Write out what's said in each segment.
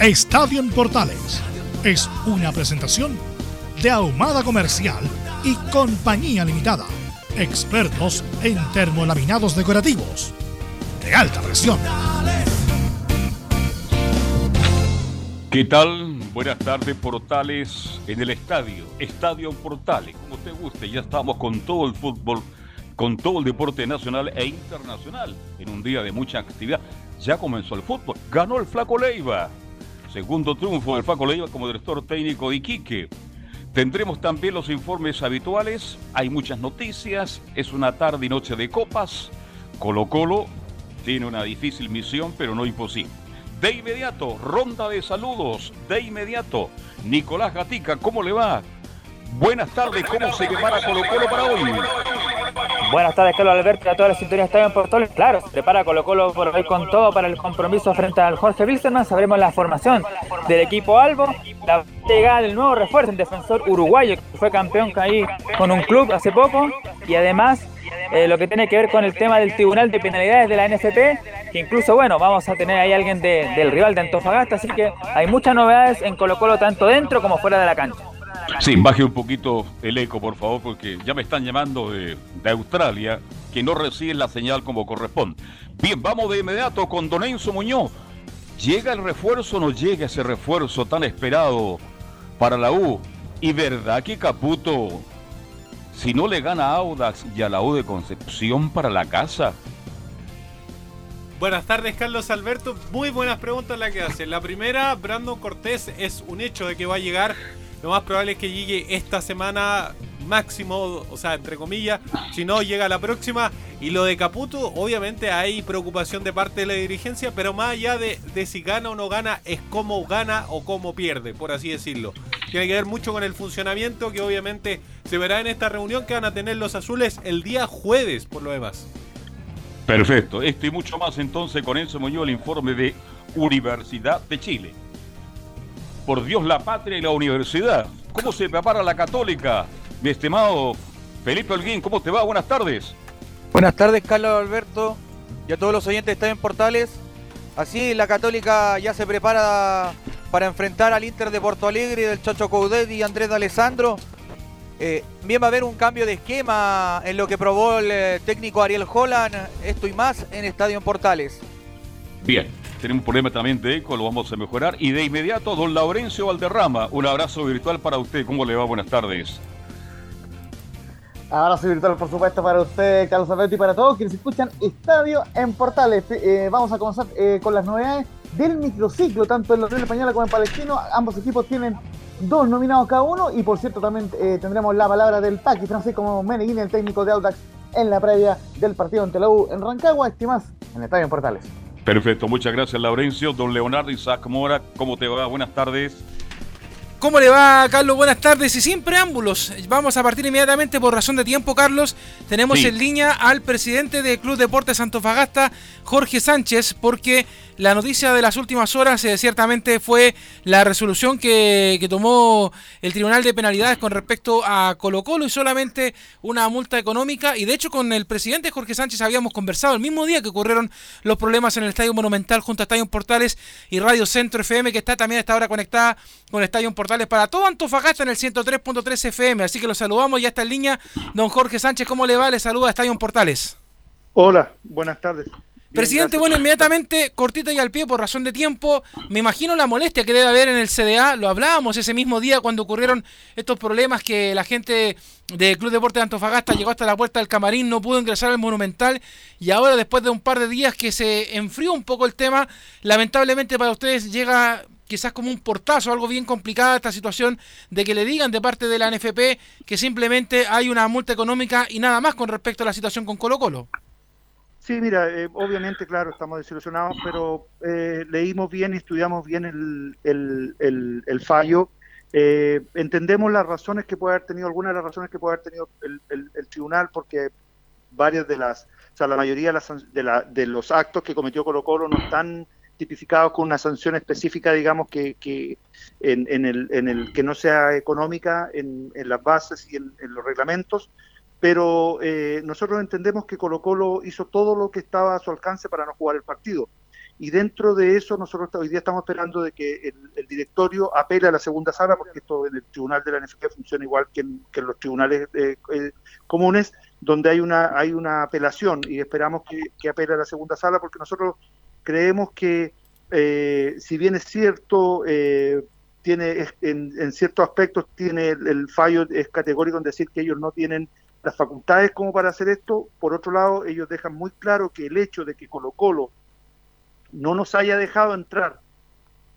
Estadio en Portales es una presentación de Ahumada Comercial y Compañía Limitada. Expertos en termolaminados decorativos de alta presión. ¿Qué tal? Buenas tardes, Portales en el estadio. Estadio Portales, como te guste. Ya estamos con todo el fútbol, con todo el deporte nacional e internacional. En un día de mucha actividad. Ya comenzó el fútbol. Ganó el Flaco Leiva. Segundo triunfo del Flaco Leiva como director técnico de Iquique. Tendremos también los informes habituales. Hay muchas noticias. Es una tarde y noche de copas. Colo Colo tiene una difícil misión, pero no imposible. De inmediato, ronda de saludos. De inmediato, Nicolás Gatica, ¿cómo le va? Buenas tardes, ¿cómo se prepara Colo Colo para hoy? Buenas tardes, Carlos Alberto, a todas las sintonías están en Portales. Claro, se prepara Colo Colo por hoy con todo para el compromiso frente al Jorge Wilstermann. Sabremos la formación del equipo Albo, la llegada del nuevo refuerzo, el defensor uruguayo que fue campeón ahí con un club hace poco y además eh, lo que tiene que ver con el tema del Tribunal de Penalidades de la NFP, que incluso, bueno, vamos a tener ahí alguien del rival de Antofagasta, así que hay muchas novedades en Colo Colo tanto dentro como fuera de la cancha. Sí, baje un poquito el eco, por favor, porque ya me están llamando de, de Australia que no reciben la señal como corresponde. Bien, vamos de inmediato con Don Enzo Muñoz. ¿Llega el refuerzo o no llega ese refuerzo tan esperado para la U? Y verdad que Caputo, si no le gana a Audax y a la U de Concepción para la casa. Buenas tardes, Carlos Alberto. Muy buenas preguntas las que hacen. La primera, Brandon Cortés es un hecho de que va a llegar. Lo más probable es que llegue esta semana máximo, o sea, entre comillas, si no llega la próxima. Y lo de Caputo, obviamente hay preocupación de parte de la dirigencia, pero más allá de, de si gana o no gana, es cómo gana o cómo pierde, por así decirlo. Tiene que ver mucho con el funcionamiento que obviamente se verá en esta reunión que van a tener los azules el día jueves, por lo demás. Perfecto, esto y mucho más entonces con Enzo Muñoz, el informe de Universidad de Chile. Por Dios, la patria y la universidad. ¿Cómo se prepara la católica? Mi estimado Felipe Holguín, ¿cómo te va? Buenas tardes. Buenas tardes, Carlos Alberto, y a todos los oyentes que están en Portales. Así, la Católica ya se prepara para enfrentar al Inter de Porto Alegre del Chacho Coudet y Andrés de Alessandro. Eh, bien va a haber un cambio de esquema en lo que probó el eh, técnico Ariel Holland, esto y más en Estadio Portales. Bien, tenemos un problema también de eco, lo vamos a mejorar. Y de inmediato, don Laurencio Valderrama, un abrazo virtual para usted. ¿Cómo le va? Buenas tardes. Abrazo virtual, por supuesto, para usted, Carlos Alberto, y para todos quienes escuchan Estadio en Portales. Eh, vamos a comenzar eh, con las novedades del microciclo, tanto en la Unión Española como en Palestino. Ambos equipos tienen dos nominados cada uno, y por cierto, también eh, tendremos la palabra del Paqui Francisco Meneguín, el técnico de Audax, en la previa del partido ante la U en Rancagua. Estimas en Estadio en Portales. Perfecto, muchas gracias, Laurencio. Don Leonardo Isaac Mora, ¿cómo te va? Buenas tardes. ¿Cómo le va, Carlos? Buenas tardes y sin preámbulos. Vamos a partir inmediatamente por razón de tiempo, Carlos. Tenemos Sí. en línea al presidente del Club Deportes Antofagasta, Jorge Sánchez, porque la noticia de las últimas horas eh, ciertamente fue la resolución que, tomó el Tribunal de Penalidades con respecto a Colo Colo y solamente una multa económica. Y de hecho con el presidente Jorge Sánchez habíamos conversado el mismo día que ocurrieron los problemas en el Estadio Monumental junto a Estadio Portales y Radio Centro FM, que está también a esta hora conectada con Estadio Portales para todo Antofagasta en el 103.3 FM. Así que lo saludamos, ya está en línea don Jorge Sánchez. ¿Cómo le va? Le saluda Estadio Portales. Hola, buenas tardes. Presidente, bueno, inmediatamente, cortita y al pie por razón de tiempo, me imagino la molestia que debe haber en el CDA, lo hablábamos ese mismo día cuando ocurrieron estos problemas que la gente del Club Deporte de Antofagasta llegó hasta la puerta del camarín, no pudo ingresar al Monumental y ahora después de un par de días que se enfrió un poco el tema, lamentablemente para ustedes llega quizás como un portazo, algo bien complicada esta situación de que le digan de parte de la NFP que simplemente hay una multa económica y nada más con respecto a la situación con Colo Colo. Sí, mira, eh, obviamente, claro, estamos desilusionados, pero eh, leímos bien y estudiamos bien el, el, el, fallo. Eh, entendemos las razones que puede haber tenido, algunas de las razones que puede haber tenido el, tribunal, porque varias de las, o sea, la mayoría de, las, de, la- de los actos que cometió Colo Colo no están tipificados con una sanción específica, digamos, que, que en, en el, en el que no sea económica en, las bases y en los reglamentos, pero eh, nosotros entendemos que Colo Colo hizo todo lo que estaba a su alcance para no jugar el partido. Y dentro de eso, nosotros hoy día estamos esperando de que el, directorio apele a la segunda sala, porque esto en el tribunal de la NFP funciona igual que en, que en los tribunales eh, eh, comunes, donde hay una, hay una apelación y esperamos que, que apele a la segunda sala, porque nosotros creemos que, eh, si bien es cierto, eh, tiene en, en ciertos aspectos tiene el, el fallo es categórico en decir que ellos no tienen las facultades como para hacer esto. Por otro lado, ellos dejan muy claro que el hecho de que Colo Colo no nos haya dejado entrar,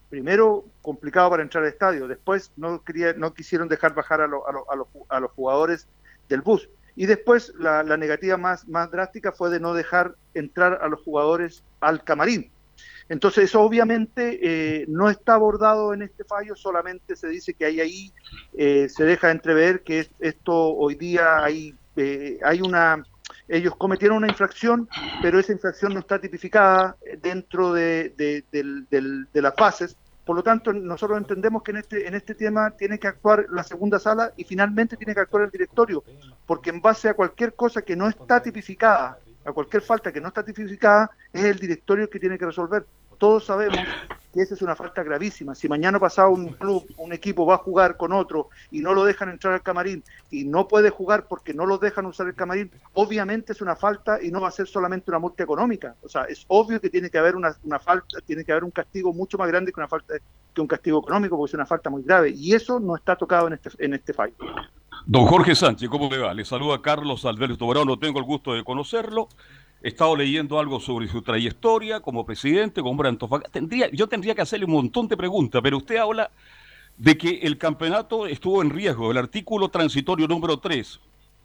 primero complicado para entrar al estadio, después no, quería, no quisieron dejar bajar a, lo- a, lo- a a los jugadores del bus. Y después la, la negativa más, más drástica fue de no dejar entrar a los jugadores al camarín. Entonces eso obviamente eh, no está abordado en este fallo, solamente se dice que hay ahí, eh, se deja entrever que es- esto hoy día hay, eh, hay una, ellos cometieron una infracción, pero esa infracción no está tipificada dentro de, las bases. Por lo tanto, nosotros entendemos que en este, en este tema tiene que actuar la segunda sala y finalmente tiene que actuar el directorio, porque en base a cualquier cosa que no está tipificada, a cualquier falta que no está tipificada, es el directorio el que tiene que resolver. Todos sabemos que esa es una falta gravísima. Si mañana pasado un club, un equipo va a jugar con otro y no lo dejan entrar al camarín y no puede jugar porque no lo dejan usar el camarín, obviamente es una falta y no va a ser solamente una multa económica. O sea, es obvio que tiene que haber una, falta, tiene que haber un castigo mucho más grande que una falta que un castigo económico porque es una falta muy grave y eso no está tocado en este en este fallo. Don Jorge Sánchez, ¿cómo le va? Le saluda Carlos Alberto Barón, no tengo el gusto de conocerlo. He estado leyendo algo sobre su trayectoria como presidente, como hombre de Antofagasta. Tendría, yo tendría que hacerle un montón de preguntas, pero usted habla de que el campeonato estuvo en riesgo. El artículo transitorio número 3,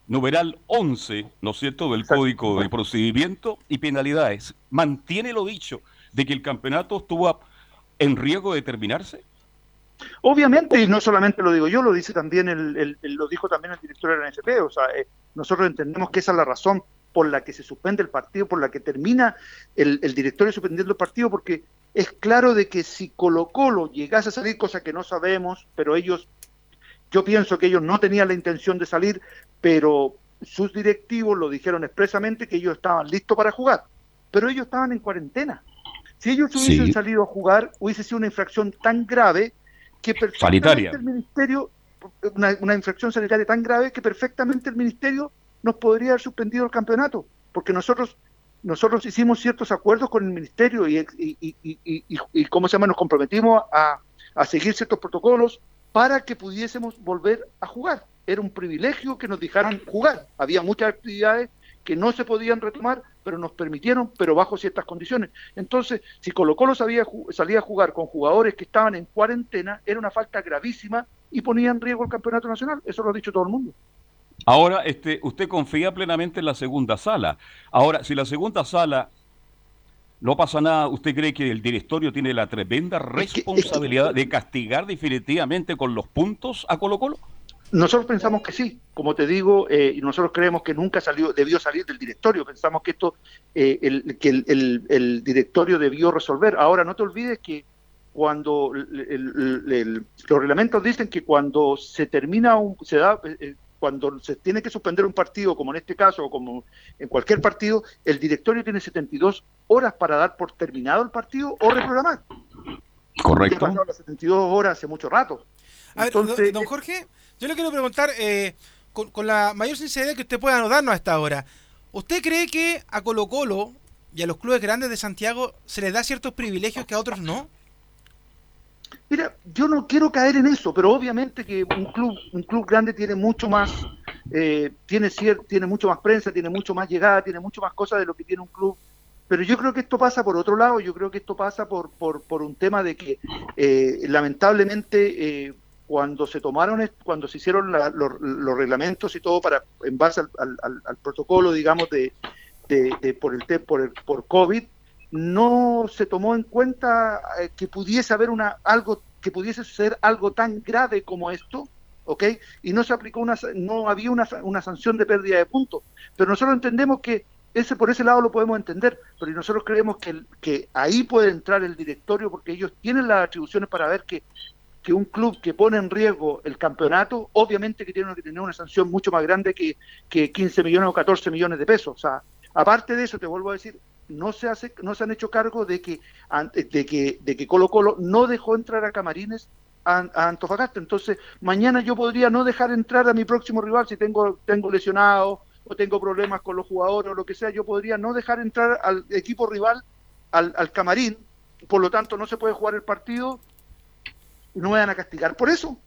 numeral 11, ¿no es cierto?, del Código de Procedimiento y Penalidades, mantiene lo dicho de que el campeonato estuvo en riesgo de terminarse. Obviamente, y no solamente lo digo yo, lo dice también el, el- el- lo dijo también el director de la NFP, o sea, eh, nosotros entendemos que esa es la razón por la que se suspende el partido, por la que termina el, el directorio suspendiendo el partido, porque es claro de que si Colo Colo llegase a salir, cosa que no sabemos, pero ellos, yo pienso que ellos no tenían la intención de salir, pero sus directivos lo dijeron expresamente que ellos estaban listos para jugar, pero ellos estaban en cuarentena. Si ellos hubiesen Sí. salido a jugar, hubiese sido una infracción tan grave que perfectamente Sanitaria. el ministerio, una, una infracción sanitaria tan grave que perfectamente el ministerio nos podría haber suspendido el campeonato, porque nosotros nosotros hicimos ciertos acuerdos con el ministerio y, y, y, y, ¿cómo se llama? Nos comprometimos a, a seguir ciertos protocolos para que pudiésemos volver a jugar. Era un privilegio que nos dejaran jugar. Había muchas actividades que no se podían retomar, pero nos permitieron, pero bajo ciertas condiciones. Entonces, si Colo Colo sabía, salía a jugar con jugadores que estaban en cuarentena, era una falta gravísima y ponía en riesgo el campeonato nacional. Eso lo ha dicho todo el mundo. Ahora, este, usted confía plenamente en la segunda sala. Ahora, si la segunda sala no pasa nada, ¿usted cree que el directorio tiene la tremenda responsabilidad de castigar definitivamente con los puntos a Colo Colo? Nosotros pensamos que sí, como te digo, eh, nosotros creemos que nunca salió, debió salir del directorio. Pensamos que esto, eh, el, que el, el- el directorio debió resolver. Ahora, no te olvides que cuando el- los reglamentos dicen que cuando se termina un, se da, eh, eh, cuando se tiene que suspender un partido, como en este caso, o como en cualquier partido, el directorio tiene 72 horas para dar por terminado el partido o reprogramar. Ya pasaron las 72 horas hace mucho rato. A ver, Entonces, don, don Jorge, yo le quiero preguntar, eh, con, con la mayor sinceridad que usted pueda darnos a esta hora, ¿usted cree que a Colo Colo, y a los clubes grandes de Santiago se les da ciertos privilegios que a otros no? Mira, yo no quiero caer en eso, pero obviamente que un club, un club grande tiene mucho más, eh, tiene, tiene mucho más prensa, tiene mucho más llegada, tiene mucho más cosas de lo que tiene un club. Pero yo creo que esto pasa por otro lado, yo creo que esto pasa por, por, por un tema de que eh, lamentablemente eh, cuando se tomaron, cuando se hicieron los, reglamentos y todo para en base al, protocolo, digamos, de, de, por el por el, por COVID, no se tomó en cuenta eh, que pudiese haber una algo que pudiese ser algo tan grave como esto, ¿ok? Y no se aplicó una, no había una, una sanción de pérdida de puntos. Pero nosotros entendemos que ese por ese lado lo podemos entender, pero nosotros creemos que, que ahí puede entrar el directorio porque ellos tienen las atribuciones para ver que, que un club que pone en riesgo el campeonato, obviamente que tiene que tener una sanción mucho más grande que, que 15 millones o 14 millones de pesos. O sea, aparte de eso, te vuelvo a decir, no se hace, no se han hecho cargo de que, de que, de que Colo Colo no dejó entrar a Camarines a, Antofagasta. Entonces, mañana yo podría no dejar entrar a mi próximo rival si tengo, tengo lesionado o tengo problemas con los jugadores o lo que sea, yo podría no dejar entrar al equipo rival al, al camarín, por lo tanto no se puede jugar el partido y no me van a castigar por eso.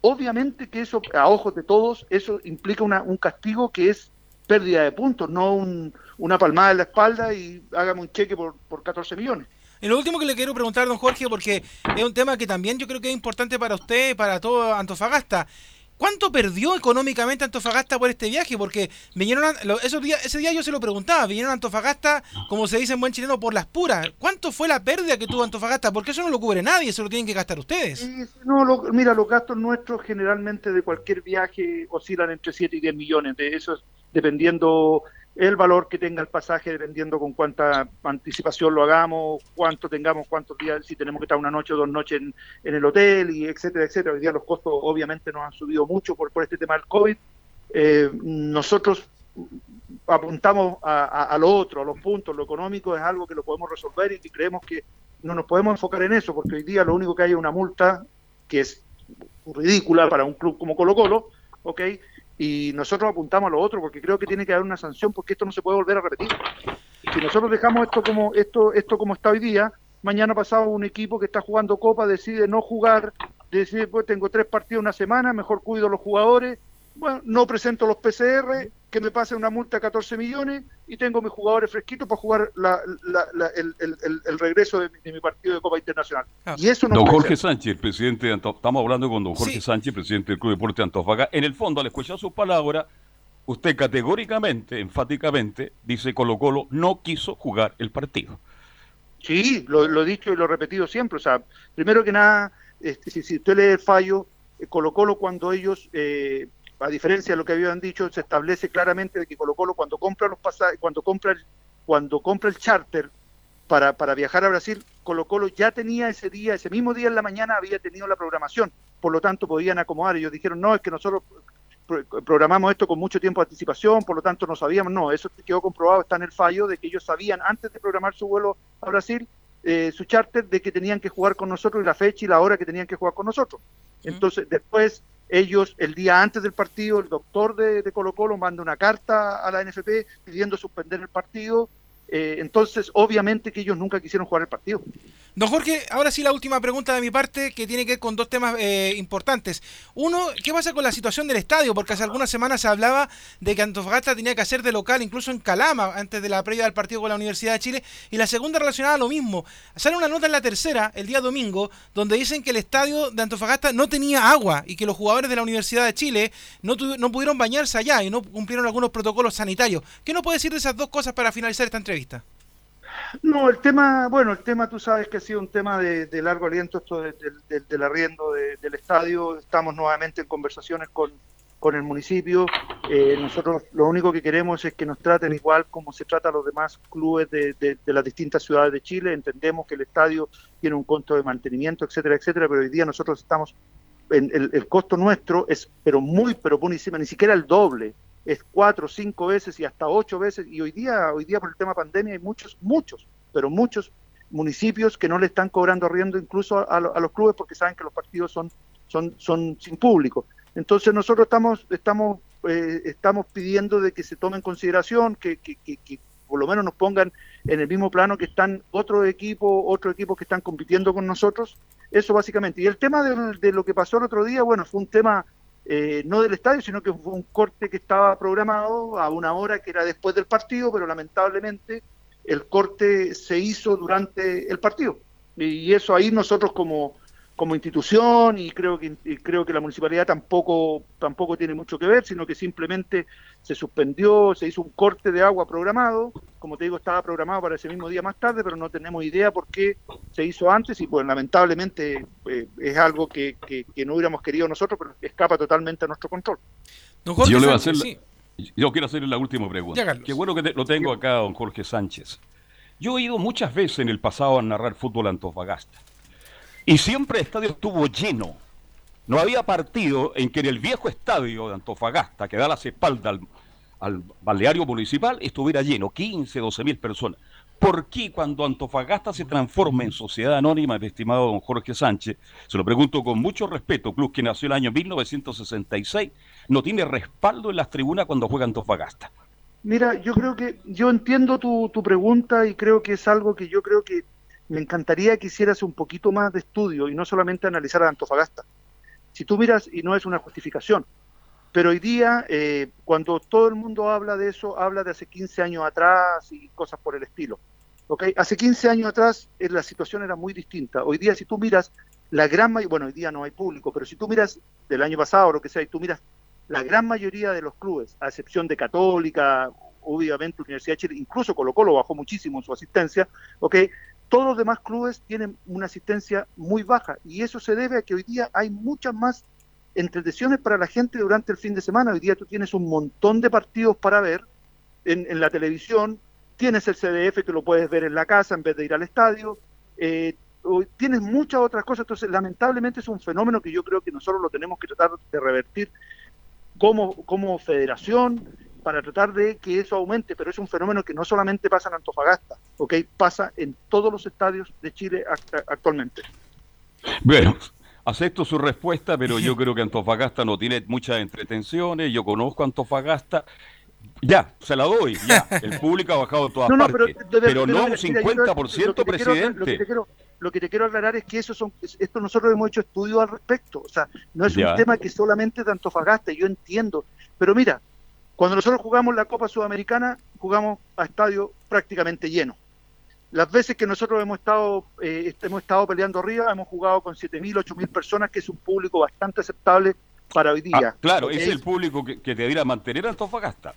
Obviamente que eso, a ojos de todos, eso implica una, un castigo que es pérdida de puntos, no un, una palmada en la espalda y hágame un cheque por, por 14 millones. Y lo último que le quiero preguntar, don Jorge, porque es un tema que también yo creo que es importante para usted, para todo Antofagasta. ¿Cuánto perdió económicamente Antofagasta por este viaje? Porque vinieron esos días, ese día yo se lo preguntaba, vinieron a Antofagasta, como se dice en buen chileno, por las puras. ¿Cuánto fue la pérdida que tuvo Antofagasta? Porque eso no lo cubre nadie, eso lo tienen que gastar ustedes. no, mira, los gastos nuestros generalmente de cualquier viaje oscilan entre 7 y 10 millones. De eso dependiendo el valor que tenga el pasaje, dependiendo con cuánta anticipación lo hagamos, cuánto tengamos, cuántos días, si tenemos que estar una noche o dos noches en, el hotel, y etcétera, etcétera. Hoy día los costos obviamente nos han subido mucho por, por este tema del COVID. Eh, nosotros apuntamos a, lo otro, a los puntos, lo económico es algo que lo podemos resolver y que creemos que no nos podemos enfocar en eso, porque hoy día lo único que hay es una multa que es ridícula para un club como Colo Colo, ¿ok? Y nosotros apuntamos a lo otro porque creo que tiene que haber una sanción porque esto no se puede volver a repetir. Si nosotros dejamos esto como esto esto como está hoy día, mañana pasado un equipo que está jugando copa decide no jugar, decide pues tengo tres partidos una semana, mejor cuido a los jugadores bueno, no presento los PCR, que me pase una multa de 14 millones y tengo mis jugadores fresquitos para jugar el, regreso de mi, partido de Copa Internacional. Ah. Y eso no Don Jorge Sánchez, presidente, estamos hablando con don Jorge Sánchez, presidente del Club Deporte Antofagasta. En el fondo, al escuchar sus palabras, usted categóricamente, enfáticamente, dice Colo Colo no quiso jugar el partido. Sí, lo, he dicho y lo he repetido siempre. O sea, primero que nada, este, si, usted lee el fallo, eh, Colo Colo cuando ellos eh, a diferencia de lo que habían dicho, se establece claramente de que Colo Colo cuando compra los pasajes, cuando compra el, cuando compra el charter para, para viajar a Brasil, Colo Colo ya tenía ese día, ese mismo día en la mañana había tenido la programación, por lo tanto podían acomodar. Ellos dijeron, no, es que nosotros programamos esto con mucho tiempo de anticipación, por lo tanto no sabíamos, no, eso quedó comprobado, está en el fallo de que ellos sabían antes de programar su vuelo a Brasil, eh, su charter, de que tenían que jugar con nosotros y la fecha y la hora que tenían que jugar con nosotros. Entonces, después ellos, el día antes del partido, el doctor de, Colo Colo manda una carta a la NFP pidiendo suspender el partido. Eh, entonces, obviamente que ellos nunca quisieron jugar el partido. Don Jorge, ahora sí la última pregunta de mi parte que tiene que ver con dos temas eh, importantes. Uno, ¿qué pasa con la situación del estadio? Porque hace algunas semanas se hablaba de que Antofagasta tenía que hacer de local incluso en Calama antes de la previa del partido con la Universidad de Chile. Y la segunda relacionada a lo mismo. Sale una nota en la tercera, el día domingo, donde dicen que el estadio de Antofagasta no tenía agua y que los jugadores de la Universidad de Chile no, no pudieron bañarse allá y no cumplieron algunos protocolos sanitarios. ¿Qué nos puede decir de esas dos cosas para finalizar esta entrevista? No, el tema, bueno, el tema tú sabes que ha sido un tema de, largo aliento esto del arriendo del estadio. Estamos nuevamente en conversaciones con, con el municipio. Eh, nosotros lo único que queremos es que nos traten igual como se trata a los demás clubes de, de, las distintas ciudades de Chile. Entendemos que el estadio tiene un costo de mantenimiento, etcétera, etcétera, pero hoy día nosotros estamos, en, el, costo nuestro es pero muy, pero buenísima, ni siquiera el doble es cuatro, cinco veces y hasta ocho veces. Y hoy día, hoy día por el tema pandemia hay muchos, muchos, pero muchos municipios que no le están cobrando arriendo incluso a, los clubes porque saben que los partidos son, son, son sin público. Entonces nosotros estamos, estamos, eh, estamos pidiendo de que se tome en consideración, que, que, por lo menos nos pongan en el mismo plano que están otros equipos, otros equipos que están compitiendo con nosotros. Eso básicamente. Y el tema de, lo que pasó el otro día, bueno, fue un tema eh, no del estadio, sino que fue un corte que estaba programado a una hora que era después del partido, pero lamentablemente el corte se hizo durante el partido. Y eso ahí nosotros como, como institución y creo que creo que la municipalidad tampoco tampoco tiene mucho que ver, sino que simplemente se suspendió, se hizo un corte de agua programado, como te digo, estaba programado para ese mismo día más tarde, pero no tenemos idea por qué se hizo antes y pues lamentablemente eh, es algo que, que, no hubiéramos querido nosotros, pero escapa totalmente a nuestro control. yo, le voy a hacer yo quiero hacerle la última pregunta. Qué bueno que lo tengo acá, don Jorge Sánchez. Yo he ido muchas veces en el pasado a narrar fútbol a Antofagasta y siempre el estadio estuvo lleno. No había partido en que en el viejo estadio de Antofagasta, que da las espaldas al, balneario municipal, estuviera lleno, 15, 12 mil personas. ¿Por qué cuando Antofagasta se transforma en sociedad anónima, estimado don Jorge Sánchez, se lo pregunto con mucho respeto, club que nació el año 1966, no tiene respaldo en las tribunas cuando juega Antofagasta? Mira, yo creo que, yo entiendo tu, tu pregunta y creo que es algo que yo creo que me encantaría que hicieras un poquito más de estudio y no solamente analizar a Antofagasta. Si tú miras, y no es una justificación, pero hoy día, eh, cuando todo el mundo habla de eso, habla de hace 15 años atrás y cosas por el estilo. ¿okay? Hace 15 años atrás eh, la situación era muy distinta. Hoy día, si tú miras la gran mayoría, bueno, hoy día no hay público, pero si tú miras del año pasado o lo que sea, y tú miras la gran mayoría de los clubes, a excepción de Católica, obviamente Universidad de Chile, incluso Colo Colo bajó muchísimo en su asistencia, ¿ok? Todos los demás clubes tienen una asistencia muy baja y eso se debe a que hoy día hay muchas más entretenciones para la gente durante el fin de semana. Hoy día tú tienes un montón de partidos para ver en, la televisión, tienes el CDF que lo puedes ver en la casa en vez de ir al estadio, eh, tienes muchas otras cosas. Entonces, lamentablemente es un fenómeno que yo creo que nosotros lo tenemos que tratar de revertir como, como federación, para tratar de que eso aumente, pero es un fenómeno que no solamente pasa en Antofagasta, ¿ok? Pasa en todos los estadios de Chile actualmente. Bueno, acepto su respuesta, pero yo creo que Antofagasta no tiene muchas entretenciones, yo conozco Antofagasta, ya, se la doy, ya, el público ha bajado todas partes, pero, no un 50%, presidente. lo, que te quiero aclarar es que eso son, esto nosotros hemos hecho estudios al respecto, o sea, no es un tema que solamente de Antofagasta, yo entiendo, pero mira, cuando nosotros jugamos la Copa Sudamericana, jugamos a estadio prácticamente lleno. Las veces que nosotros hemos estado, eh, hemos estado peleando arriba, hemos jugado con 7.000, 8.000 personas, que es un público bastante aceptable para hoy día. Ah, claro, es, el público que, que debería mantener Antofagasta.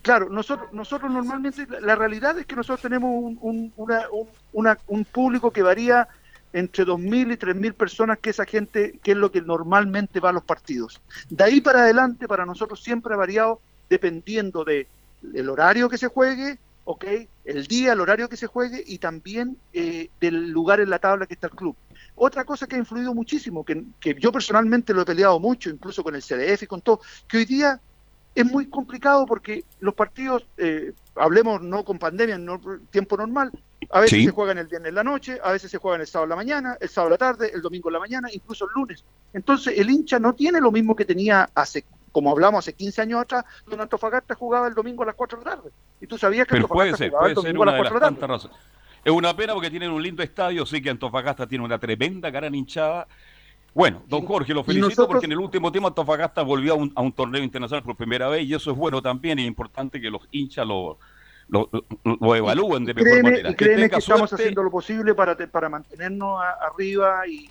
Claro, nosotros, nosotros normalmente, la realidad es que nosotros tenemos un, un público que varía entre 2.000 y 3.000 personas, que esa gente, que es lo que normalmente va a los partidos. De ahí para adelante, para nosotros siempre ha variado dependiendo de el horario que se juegue, ¿ok? El día, el horario que se juegue y también eh, del lugar en la tabla que está el club. Otra cosa que ha influido muchísimo, que, yo personalmente lo he peleado mucho, incluso con el CDF y con todo, que hoy día es muy complicado porque los partidos, eh, hablemos no con pandemia, en tiempo normal, a veces se juegan el viernes en la noche, a veces se juegan el sábado en la mañana, el sábado en la tarde, el domingo en la mañana, incluso el lunes. Entonces el hincha no tiene lo mismo que tenía hace como hablamos hace 15 años atrás, donde Antofagasta jugaba el domingo a las 4 de la tarde. Y tú sabías que Antofagasta jugaba el domingo a las 4 de la tarde. Es una pena porque tienen un lindo estadio, sí que Antofagasta tiene una tremenda gran hinchada. Bueno, don Jorge, lo felicito porque en el último tiempo Antofagasta volvió a un, torneo internacional por primera vez y eso es bueno también y es importante que los hinchas lo, lo, evalúen de mejor manera. Y créeme que, estamos haciendo lo posible para, para mantenernos arriba y,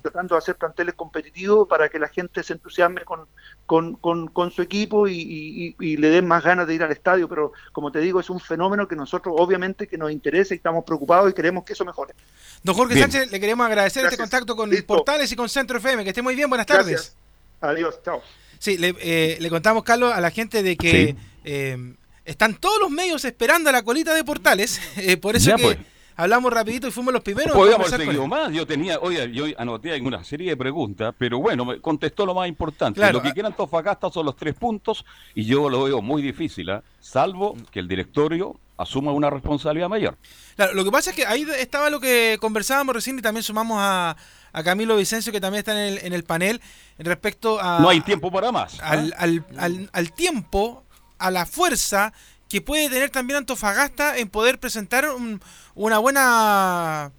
tratando de hacer planteles competitivos para que la gente se entusiasme con, con, su equipo y, le den más ganas de ir al estadio. Pero como te digo, es un fenómeno que nosotros obviamente que nos interesa y estamos preocupados y queremos que eso mejore. Don Jorge Sánchez, le queremos agradecer este contacto con Portales y con Centro FM. Que esté muy bien, buenas tardes. Adiós, chao. Sí, le, eh, le, contamos, Carlos, a la gente de que eh, están todos los medios esperando a la colita de Portales. Eh, por eso que... Pues hablamos rapidito y fuimos los primeros. Podríamos haber seguido más. Yo tenía, oye, yo anoté una serie de preguntas, pero bueno, me contestó lo más importante. Lo que quieran Tofagasta son los tres puntos y yo lo veo muy difícil, ¿eh? salvo que el directorio asuma una responsabilidad mayor. Claro, lo que pasa es que ahí estaba lo que conversábamos recién y también sumamos a, a Camilo Vicencio, que también está en el, en el panel, respecto a... No hay tiempo para más. Al, al, al, al tiempo, a la fuerza que puede tener también Antofagasta en poder presentar un- una buena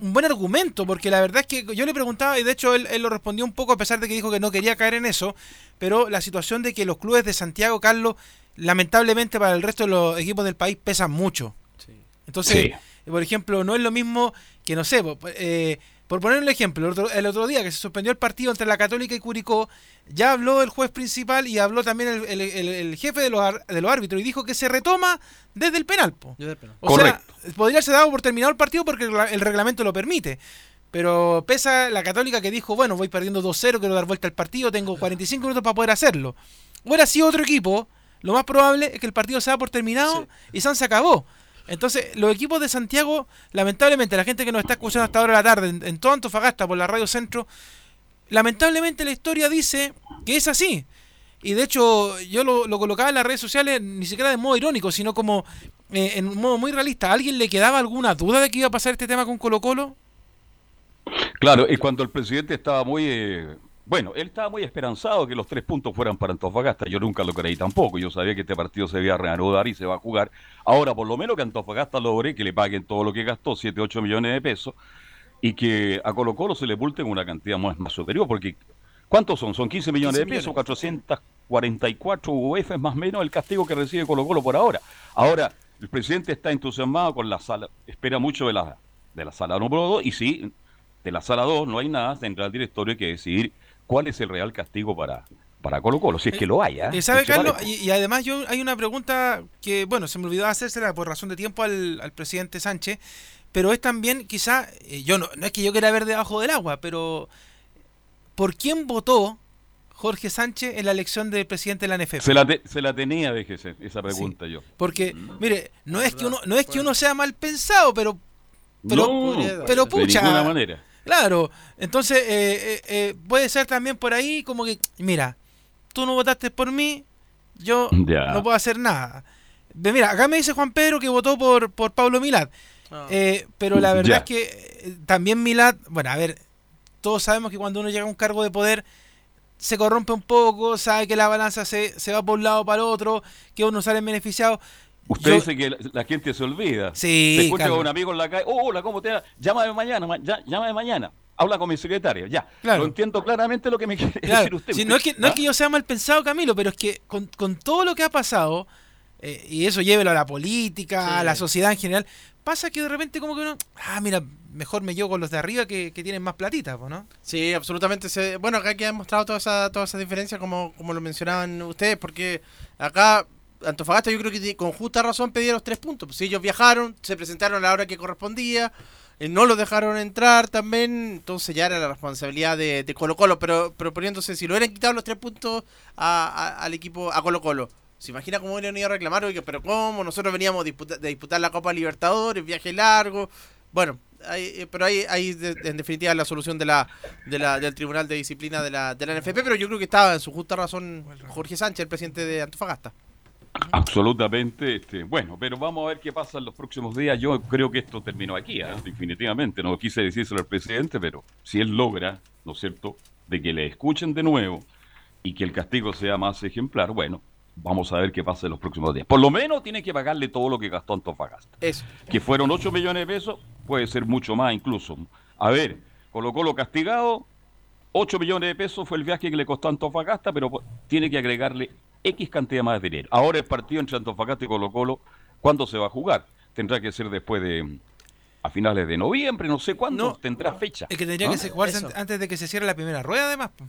un buen argumento, porque la verdad es que yo le preguntaba, y de hecho él, él lo respondió un poco a pesar de que dijo que no quería caer en eso, pero la situación de que los clubes de Santiago, Carlos, lamentablemente para el resto de los equipos del país pesan mucho. Entonces, Sí. por ejemplo, no es lo mismo que, no sé, eh, por poner un ejemplo, el otro, el otro día que se suspendió el partido entre la Católica y Curicó, ya habló el juez principal y habló también el, el- el- el jefe de los, ar- de los árbitros y dijo que se retoma desde el penal. po. O Correcto. sea, podría ser dado por terminado el partido porque el, regla- el reglamento lo permite. Pero pesa la Católica que dijo, bueno, voy perdiendo 2-0, quiero dar vuelta al partido, tengo 45 minutos para poder hacerlo. Hubiera sido otro equipo, lo más probable es que el partido se da por terminado y San se acabó. Entonces, los equipos de Santiago, lamentablemente, la gente que nos está escuchando hasta ahora de la tarde, en, en todo Antofagasta, por la Radio Centro, lamentablemente la historia dice que es así. Y de hecho, yo lo, lo colocaba en las redes sociales ni siquiera de modo irónico, sino como eh, en un modo muy realista. ¿A alguien le quedaba alguna duda de que iba a pasar este tema con Colo Colo? Claro, y cuando el presidente estaba muy... eh, bueno, él estaba muy esperanzado que los tres puntos fueran para Antofagasta. Yo nunca lo creí tampoco. Yo sabía que este partido se iba a reanudar y se va a jugar. Ahora, por lo menos que Antofagasta logre que le paguen todo lo que gastó, 7, 8 millones de pesos, y que a Colo Colo se le multen una cantidad más, más superior, porque ¿cuántos son? Son 15 millones 15 de pesos, millones. 444 UF más o menos el castigo que recibe Colo Colo por ahora. Ahora, el presidente está entusiasmado con la sala, espera mucho de la, de la sala número 2, y sí, de la sala 2 no hay nada, tendrá el directorio que decidir cuál es el real castigo para, para Colo Colo, si es que lo hay. ¿ah? Eh, ¿Sabe, Carlos? vale. Y, y además yo hay una pregunta que, bueno, se me olvidó hacérsela por razón de tiempo al, al presidente Sánchez, pero es también quizá, eh, yo no, no es que yo quiera ver debajo del agua, pero ¿por quién votó Jorge Sánchez en la elección de presidente de la NFP? Se la, te- se la tenía, déjese, esa pregunta yo. Porque, mire, no es que uno, no es que uno sea mal pensado, pero, pero, no, pero de pucha, ninguna manera. Claro, entonces eh, eh, eh, puede ser también por ahí como que, mira, tú no votaste por mí, yo no puedo hacer nada. Mira, acá me dice Juan Pedro que votó por, por Pablo Milad, Eh, pero la verdad es que eh, también Milad, bueno, a ver, todos sabemos que cuando uno llega a un cargo de poder se corrompe un poco, sabe que la balanza se, se va por un lado o para el otro, que uno sale beneficiado. Usted Yo- dice que la, la gente se olvida. Sí, Te escucha Carlos. con un amigo en la calle. Oh, hola, ¿cómo te va? Llámame mañana, ma- ya- llámame mañana. Habla con mi secretaria, ya. Claro. Lo entiendo claramente lo que me quiere Claro, decir usted. sí, no, es que, no es que yo sea mal pensado, Camilo, pero es que con, con todo lo que ha pasado, eh, y eso llévelo a la política, a la sociedad en general, pasa que de repente como que uno, ah, mira, mejor me llevo con los de arriba que, que tienen más platita, ¿no? Sí, absolutamente. Se, bueno, acá queda mostrado toda esa, toda esa diferencia como, como lo mencionaban ustedes, porque acá Antofagasta yo creo que con justa razón pedía los tres puntos. Pues, si ellos viajaron, se presentaron a la hora que correspondía, eh, no los dejaron entrar también, entonces ya era la responsabilidad de, de Colo Colo, pero proponiéndose si lo hubieran quitado los tres puntos a- a- al equipo, a Colo Colo. ¿Se imagina cómo hubieran ido a reclamar? Oiga, pero ¿cómo? Nosotros veníamos de disputar la Copa Libertadores, viaje largo. Bueno, hay- eh, pero ahí, de- en definitiva la solución de la, de la, del Tribunal de Disciplina de la, de la NFP, pero yo creo que estaba en su justa razón Jorge Sánchez, el presidente de Antofagasta. Absolutamente. Este, bueno, pero vamos a ver qué pasa en los próximos días. Yo creo que esto terminó aquí, ¿ah? definitivamente. No quise decírselo al presidente, pero si él logra, ¿no es cierto?, de que le escuchen de nuevo y que el castigo sea más ejemplar, bueno, vamos a ver qué pasa en los próximos días. Por lo menos tiene que pagarle todo lo que gastó Antofagasta. Eso. que fueron 8 millones de pesos, puede ser mucho más incluso. A ver, colocó lo castigado, 8 millones de pesos fue el viaje que le costó a Antofagasta, pero tiene que agregarle X cantidad más de dinero. Ahora el partido entre Antofagasta y Colo Colo, ¿cuándo se va a jugar? Tendrá que ser después de, a finales de noviembre, no sé cuándo, No. tendrá fecha. Es que tendría ¿Ah? que se- jugarse Eso. antes de que se cierre la primera rueda, además. po.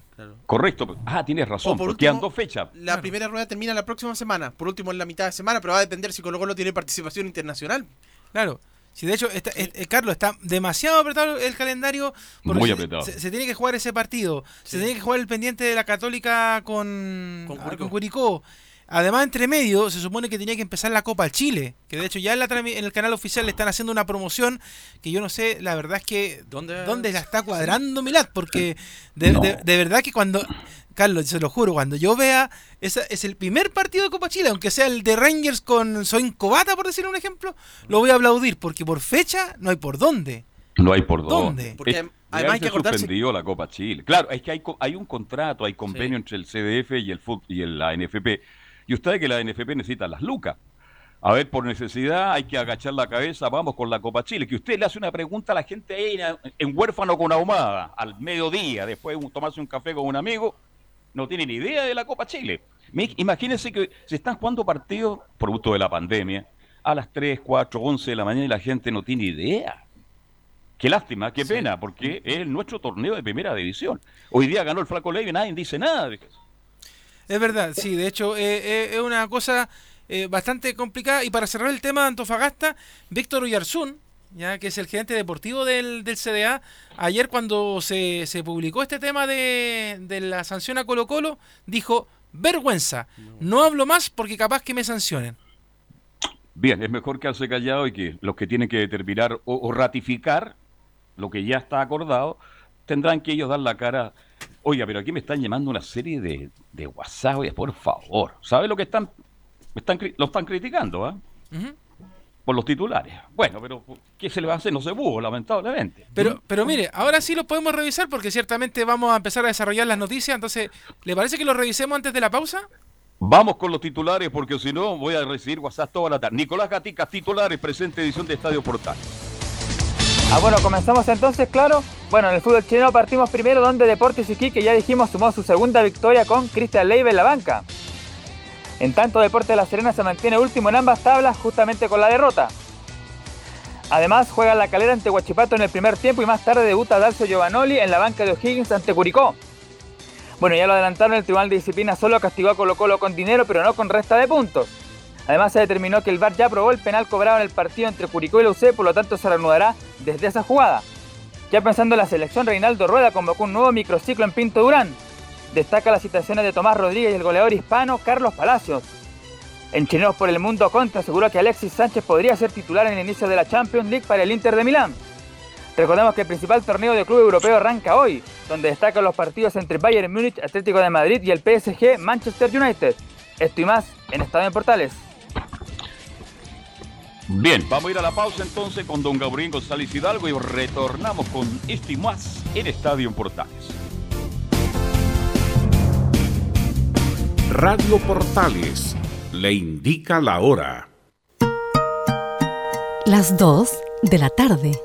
Correcto. Ah, tienes razón, por porque último, dos fechas. La Claro. primera rueda termina la próxima semana, por último en la mitad de semana, pero va a depender si Colo Colo tiene participación internacional. Claro. Si de hecho, está, eh, eh, Carlos, está demasiado apretado el calendario. porque Muy se- apretado. Se, se tiene que jugar ese partido. Se tiene que jugar el pendiente de la Católica con, Con ah, con Curicó. Además, entre medio, se supone que tenía que empezar la Copa Chile. Que de hecho ya en, la en el canal oficial le están haciendo una promoción que yo no sé, la verdad es que ¿Dónde? dónde la está cuadrando Milad. Porque de, No. de- de verdad que cuando, Carlos, se lo juro, cuando yo vea, esa es el primer partido de Copa Chile, aunque sea el de Rangers con Soin Cobata, por decir un ejemplo, lo voy a aplaudir, porque por fecha no hay por dónde. No hay por ¿Dónde? dónde. Porque Es- además de hay que acordarse- suspendido la Copa Chile. Claro, es que hay, co- hay un contrato, hay convenio entre el CDF y el fut- y el- la NFP. Y usted sabe que la NFP necesita las lucas. A ver, por necesidad hay que agachar la cabeza, vamos con la Copa Chile. Que usted le hace una pregunta a la gente ahí en, huérfano con ahumada, al mediodía, después de tomarse un café con un amigo, no tiene ni idea de la Copa Chile. Imagínense que se están jugando partidos, producto de la pandemia, a las 3, 4, 11 de la mañana y la gente no tiene idea. Qué lástima, qué pena, porque es nuestro torneo de primera división. Hoy día ganó el Flaco Levy, nadie dice nada de eso. Es verdad, sí, de hecho eh, eh, es una cosa eh, bastante complicada. Y para cerrar el tema de Antofagasta, Víctor Uyarzún, ya que es el gerente deportivo del, del CDA, ayer cuando se, publicó este tema de, la sanción a Colo Colo, dijo, vergüenza, no hablo más porque capaz que me sancionen. Bien, es mejor quedarse callado y que los que tienen que determinar o, o ratificar lo que ya está acordado, tendrán que ellos dar la cara. Oiga, pero aquí me están llamando una serie de, de WhatsApp, oiga, por favor. ¿Sabe lo que están, me están lo están criticando, ah? Ujú. Por los titulares. Bueno, pero ¿qué se le va a hacer? No se pudo, lamentablemente. Pero, pero mire, ahora sí lo podemos revisar porque ciertamente vamos a empezar a desarrollar las noticias. Entonces, ¿le parece que lo revisemos antes de la pausa? Vamos con los titulares porque si no voy a recibir WhatsApp toda la tarde. Nicolás Gatica, titulares, presente edición de Estadio Portal. Ah, bueno, comenzamos entonces, claro. Bueno, en el fútbol chileno partimos primero donde Deportes Iquique, ya dijimos, sumó su segunda victoria con Cristian Leiva en la banca. En tanto, Deportes de La Serena se mantiene último en ambas tablas justamente con la derrota. Además, juega la calera ante Huachipato en el primer tiempo y más tarde debuta Dalcio Giovanoli en la banca de O'Higgins ante Curicó. Bueno, ya lo adelantaron, el Tribunal de Disciplina solo castigó a Colo Colo con dinero, pero no con resta de puntos. Además, se determinó que el VAR ya aprobó el penal cobrado en el partido entre Curicó y la UC, por lo tanto se reanudará desde esa jugada. Ya pensando en la selección, Reinaldo Rueda convocó un nuevo microciclo en Pinto Durán. Destaca las citaciones de Tomás Rodríguez y el goleador hispano Carlos Palacios. En Chineros por el Mundo Contra aseguró que Alexis Sánchez podría ser titular en el inicio de la Champions League para el Inter de Milán. Recordemos que el principal torneo de club europeo arranca hoy, donde destacan los partidos entre Bayern Múnich, Atlético de Madrid y el PSG Manchester United. Esto y más en Estadio en Portales. Bien, vamos a ir a la pausa entonces con don Gabriel González Hidalgo y retornamos con este y más en Estadio Portales. Radio Portales le indica la hora. Las 2 de la tarde.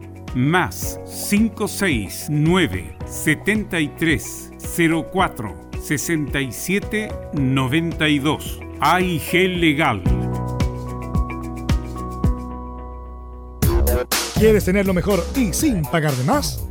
más 569 73 04 67 92 AIG Legal. ¿Quieres tener lo mejor y sin pagar de más?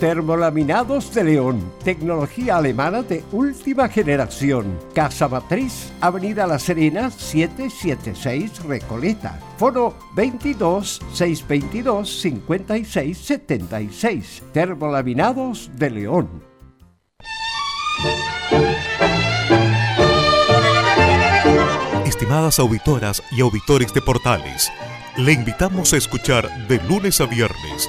Termolaminados de León, tecnología alemana de última generación. Casa Matriz, Avenida La Serena, 776 Recoleta. Foro 22 622 56 76. Termolaminados de León. Estimadas auditoras y auditores de Portales, le invitamos a escuchar de lunes a viernes,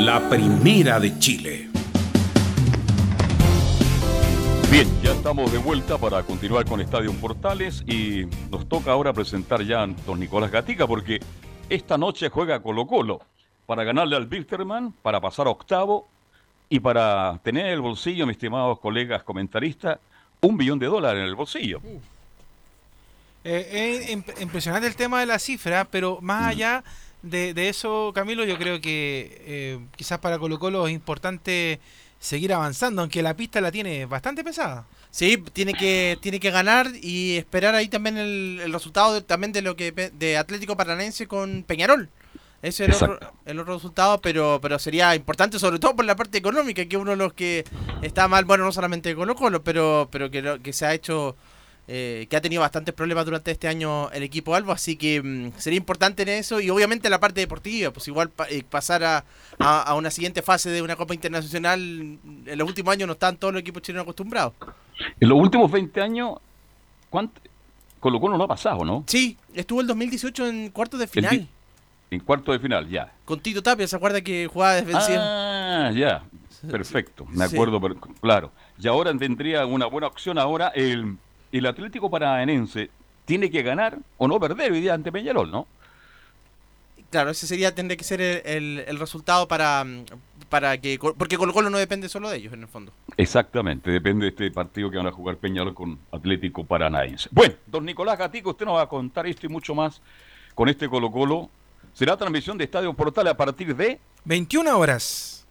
La primera de Chile. Bien, ya estamos de vuelta para continuar con Estadio Portales y nos toca ahora presentar ya a don Nicolás Gatica porque esta noche juega Colo Colo para ganarle al Bilsterman, para pasar a octavo y para tener en el bolsillo, mis estimados colegas comentaristas, un billón de dólares en el bolsillo. Eh, es imp- impresionante el tema de la cifra, pero más Mm. De, de eso, Camilo, yo creo que eh, quizás para Colo Colo es importante seguir avanzando, aunque la pista la tiene bastante pesada. Sí, tiene que, tiene que ganar y esperar ahí también el, el resultado de- también de lo que pe- de Atlético Paranaense con Peñarol. Ese es el otro, el otro resultado, pero, pero sería importante sobre todo por la parte económica, que uno de los que está mal, bueno, no solamente Colo Colo, pero, pero que, lo- que se ha hecho, eh, que ha tenido bastantes problemas durante este año el equipo Albo, así que mm, sería importante en eso y obviamente la parte deportiva, pues igual pa- eh, pasar a, a, a una siguiente fase de una Copa Internacional, en los últimos años no están todos los equipos chilenos acostumbrados. En los últimos 20 años, ¿cuánto? Colo Colo no ha pasado, ¿no? Sí, estuvo el 2018 en cuartos de final. En cuarto de final, ya. Con Tito Tapia, ¿se acuerda que jugaba defensiva? Ah, ya. Perfecto, me Sí. acuerdo, pero- claro. Y ahora tendría una buena opción. Ahora el, el Atlético Paranaense tiene que ganar o no perder hoy día ante Peñarol, ¿no? Claro, ese sería, tendría que ser el, el- el resultado para, para que... Porque Colo Colo no depende solo de ellos, en el fondo. Exactamente, depende de este partido que van a jugar Peñarol con Atlético Paranaense. Bueno, don Nicolás Gatico, usted nos va a contar esto y mucho más con este Colo Colo. Será transmisión de Estadio Portal a partir de 21 horas.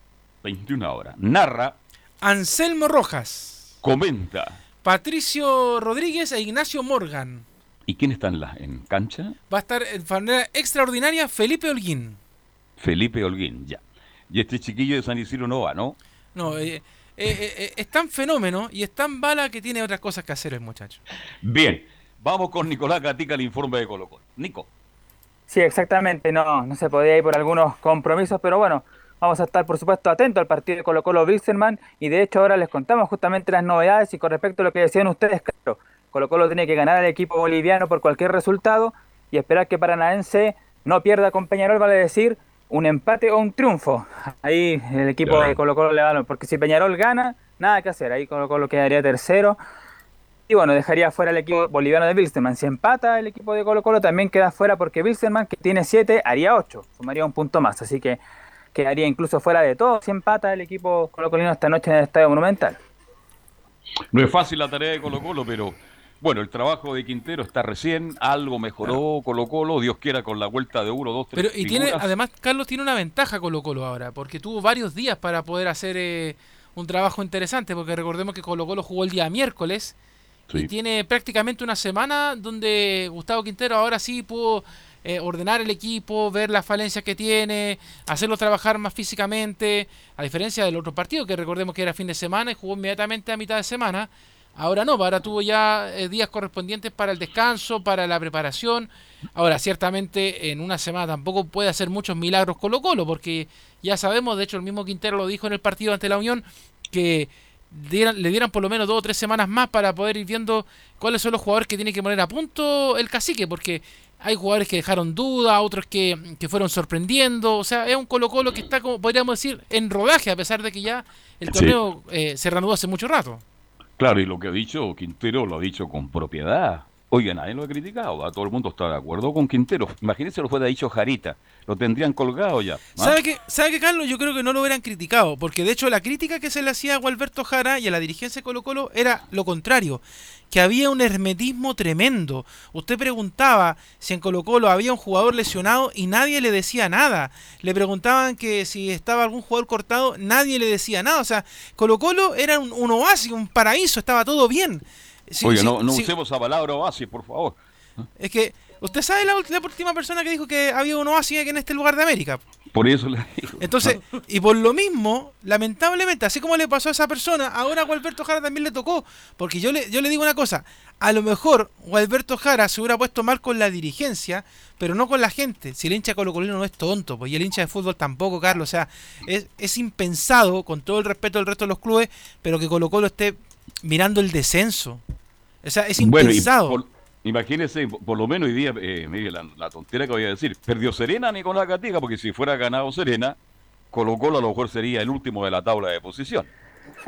21 horas. Narra, Anselmo Rojas, comenta. Patricio Rodríguez e Ignacio Morgan. ¿Y quién está en, la, en cancha? Va a estar en manera extraordinaria Felipe Holguín. Felipe Holguín, ya. Y este chiquillo de San Isidro no va, ¿no? No, eh, eh, eh, eh, es tan fenómeno y es tan bala que tiene otras cosas que hacer el muchacho. Bien, vamos con Nicolás Gatica, el informe de Colo Colo. Nico. Sí, exactamente, no, no se podía ir por algunos compromisos, pero bueno, vamos a estar por supuesto atentos al partido de Colo Colo Wilstermann y de hecho ahora les contamos justamente las novedades y con respecto a lo que decían ustedes, claro, Colo Colo tiene que ganar al equipo boliviano por cualquier resultado y esperar que Paranaense no pierda con Peñarol, vale decir, un empate o un triunfo. Ahí el equipo Claro. de Colo Colo le va, porque si Peñarol gana, nada que hacer, ahí Colo Colo quedaría tercero. Y bueno, dejaría fuera el equipo boliviano de Wilstermann. Si empata el equipo de Colo Colo, también queda fuera porque Wilstermann, que tiene 7, haría 8. Sumaría un punto más. Así que quedaría incluso fuera de todo si empata el equipo colocolino esta noche en el Estadio Monumental. No es fácil la tarea de Colo Colo, pero bueno, el trabajo de Quintero está recién, algo mejoró Colo Colo, Dios quiera con la vuelta de uno, dos, tres Pero y tiene, además, Carlos tiene una ventaja Colo Colo ahora, porque tuvo varios días para poder hacer eh, un trabajo interesante, porque recordemos que Colo Colo jugó el día miércoles y tiene prácticamente una semana donde Gustavo Quintero ahora sí pudo eh, ordenar el equipo, ver las falencias que tiene, hacerlo trabajar más físicamente, a diferencia del otro partido que recordemos que era fin de semana y jugó inmediatamente a mitad de semana. Ahora no, ahora tuvo ya eh, días correspondientes para el descanso, para la preparación. Ahora, ciertamente en una semana tampoco puede hacer muchos milagros Colo Colo, porque ya sabemos, de hecho el mismo Quintero lo dijo en el partido ante la Unión, que le dieran por lo menos dos o tres semanas más para poder ir viendo cuáles son los jugadores que tiene que poner a punto el cacique, porque hay jugadores que dejaron duda, otros que, que fueron sorprendiendo, o sea, es un Colo Colo que está, como podríamos decir, en rodaje, a pesar de que ya el Sí. torneo eh, se reanudó hace mucho rato. Claro, y lo que ha dicho Quintero lo ha dicho con propiedad. Oiga, nadie lo ha criticado, a todo el mundo está de acuerdo con Quintero. Imagínense lo fuera dicho Jarita, lo tendrían colgado ya. ¿Sabe qué, ¿Sabe qué, Carlos? Yo creo que no lo hubieran criticado, porque de hecho la crítica que se le hacía a Gualberto Jara y a la dirigencia de Colo Colo era lo contrario, que había un hermetismo tremendo. Usted preguntaba si en Colo Colo había un jugador lesionado y nadie le decía nada. Le preguntaban que si estaba algún jugador cortado, nadie le decía nada. O sea, Colo Colo era un, un oasis, un paraíso, estaba todo bien. Sí, sí, no, no sí. usemos esa palabra oasis, por favor. Es que, ¿usted sabe la, la última persona que dijo que había un oasis aquí en este lugar de América? Por eso le digo. Entonces, y por lo mismo, lamentablemente, así como le pasó a esa persona, ahora a Gualberto Jara también le tocó. Porque yo le, yo le digo una cosa, a lo mejor Gualberto Jara se hubiera puesto mal con la dirigencia, pero no con la gente. Si el hincha colocolino no es tonto, pues y el hincha de fútbol tampoco, Carlos. O sea, es, es impensado, con todo el respeto del resto de los clubes, pero que Colo Colo esté mirando el descenso. O sea, es Bueno, impensado. por- imagínense, por, por lo menos hoy día, eh, mire la, la tontera que voy a decir, perdió Serena Nicolás Gatica, porque si fuera ganado Serena, Colo Colo a lo mejor sería el último de la tabla de posición.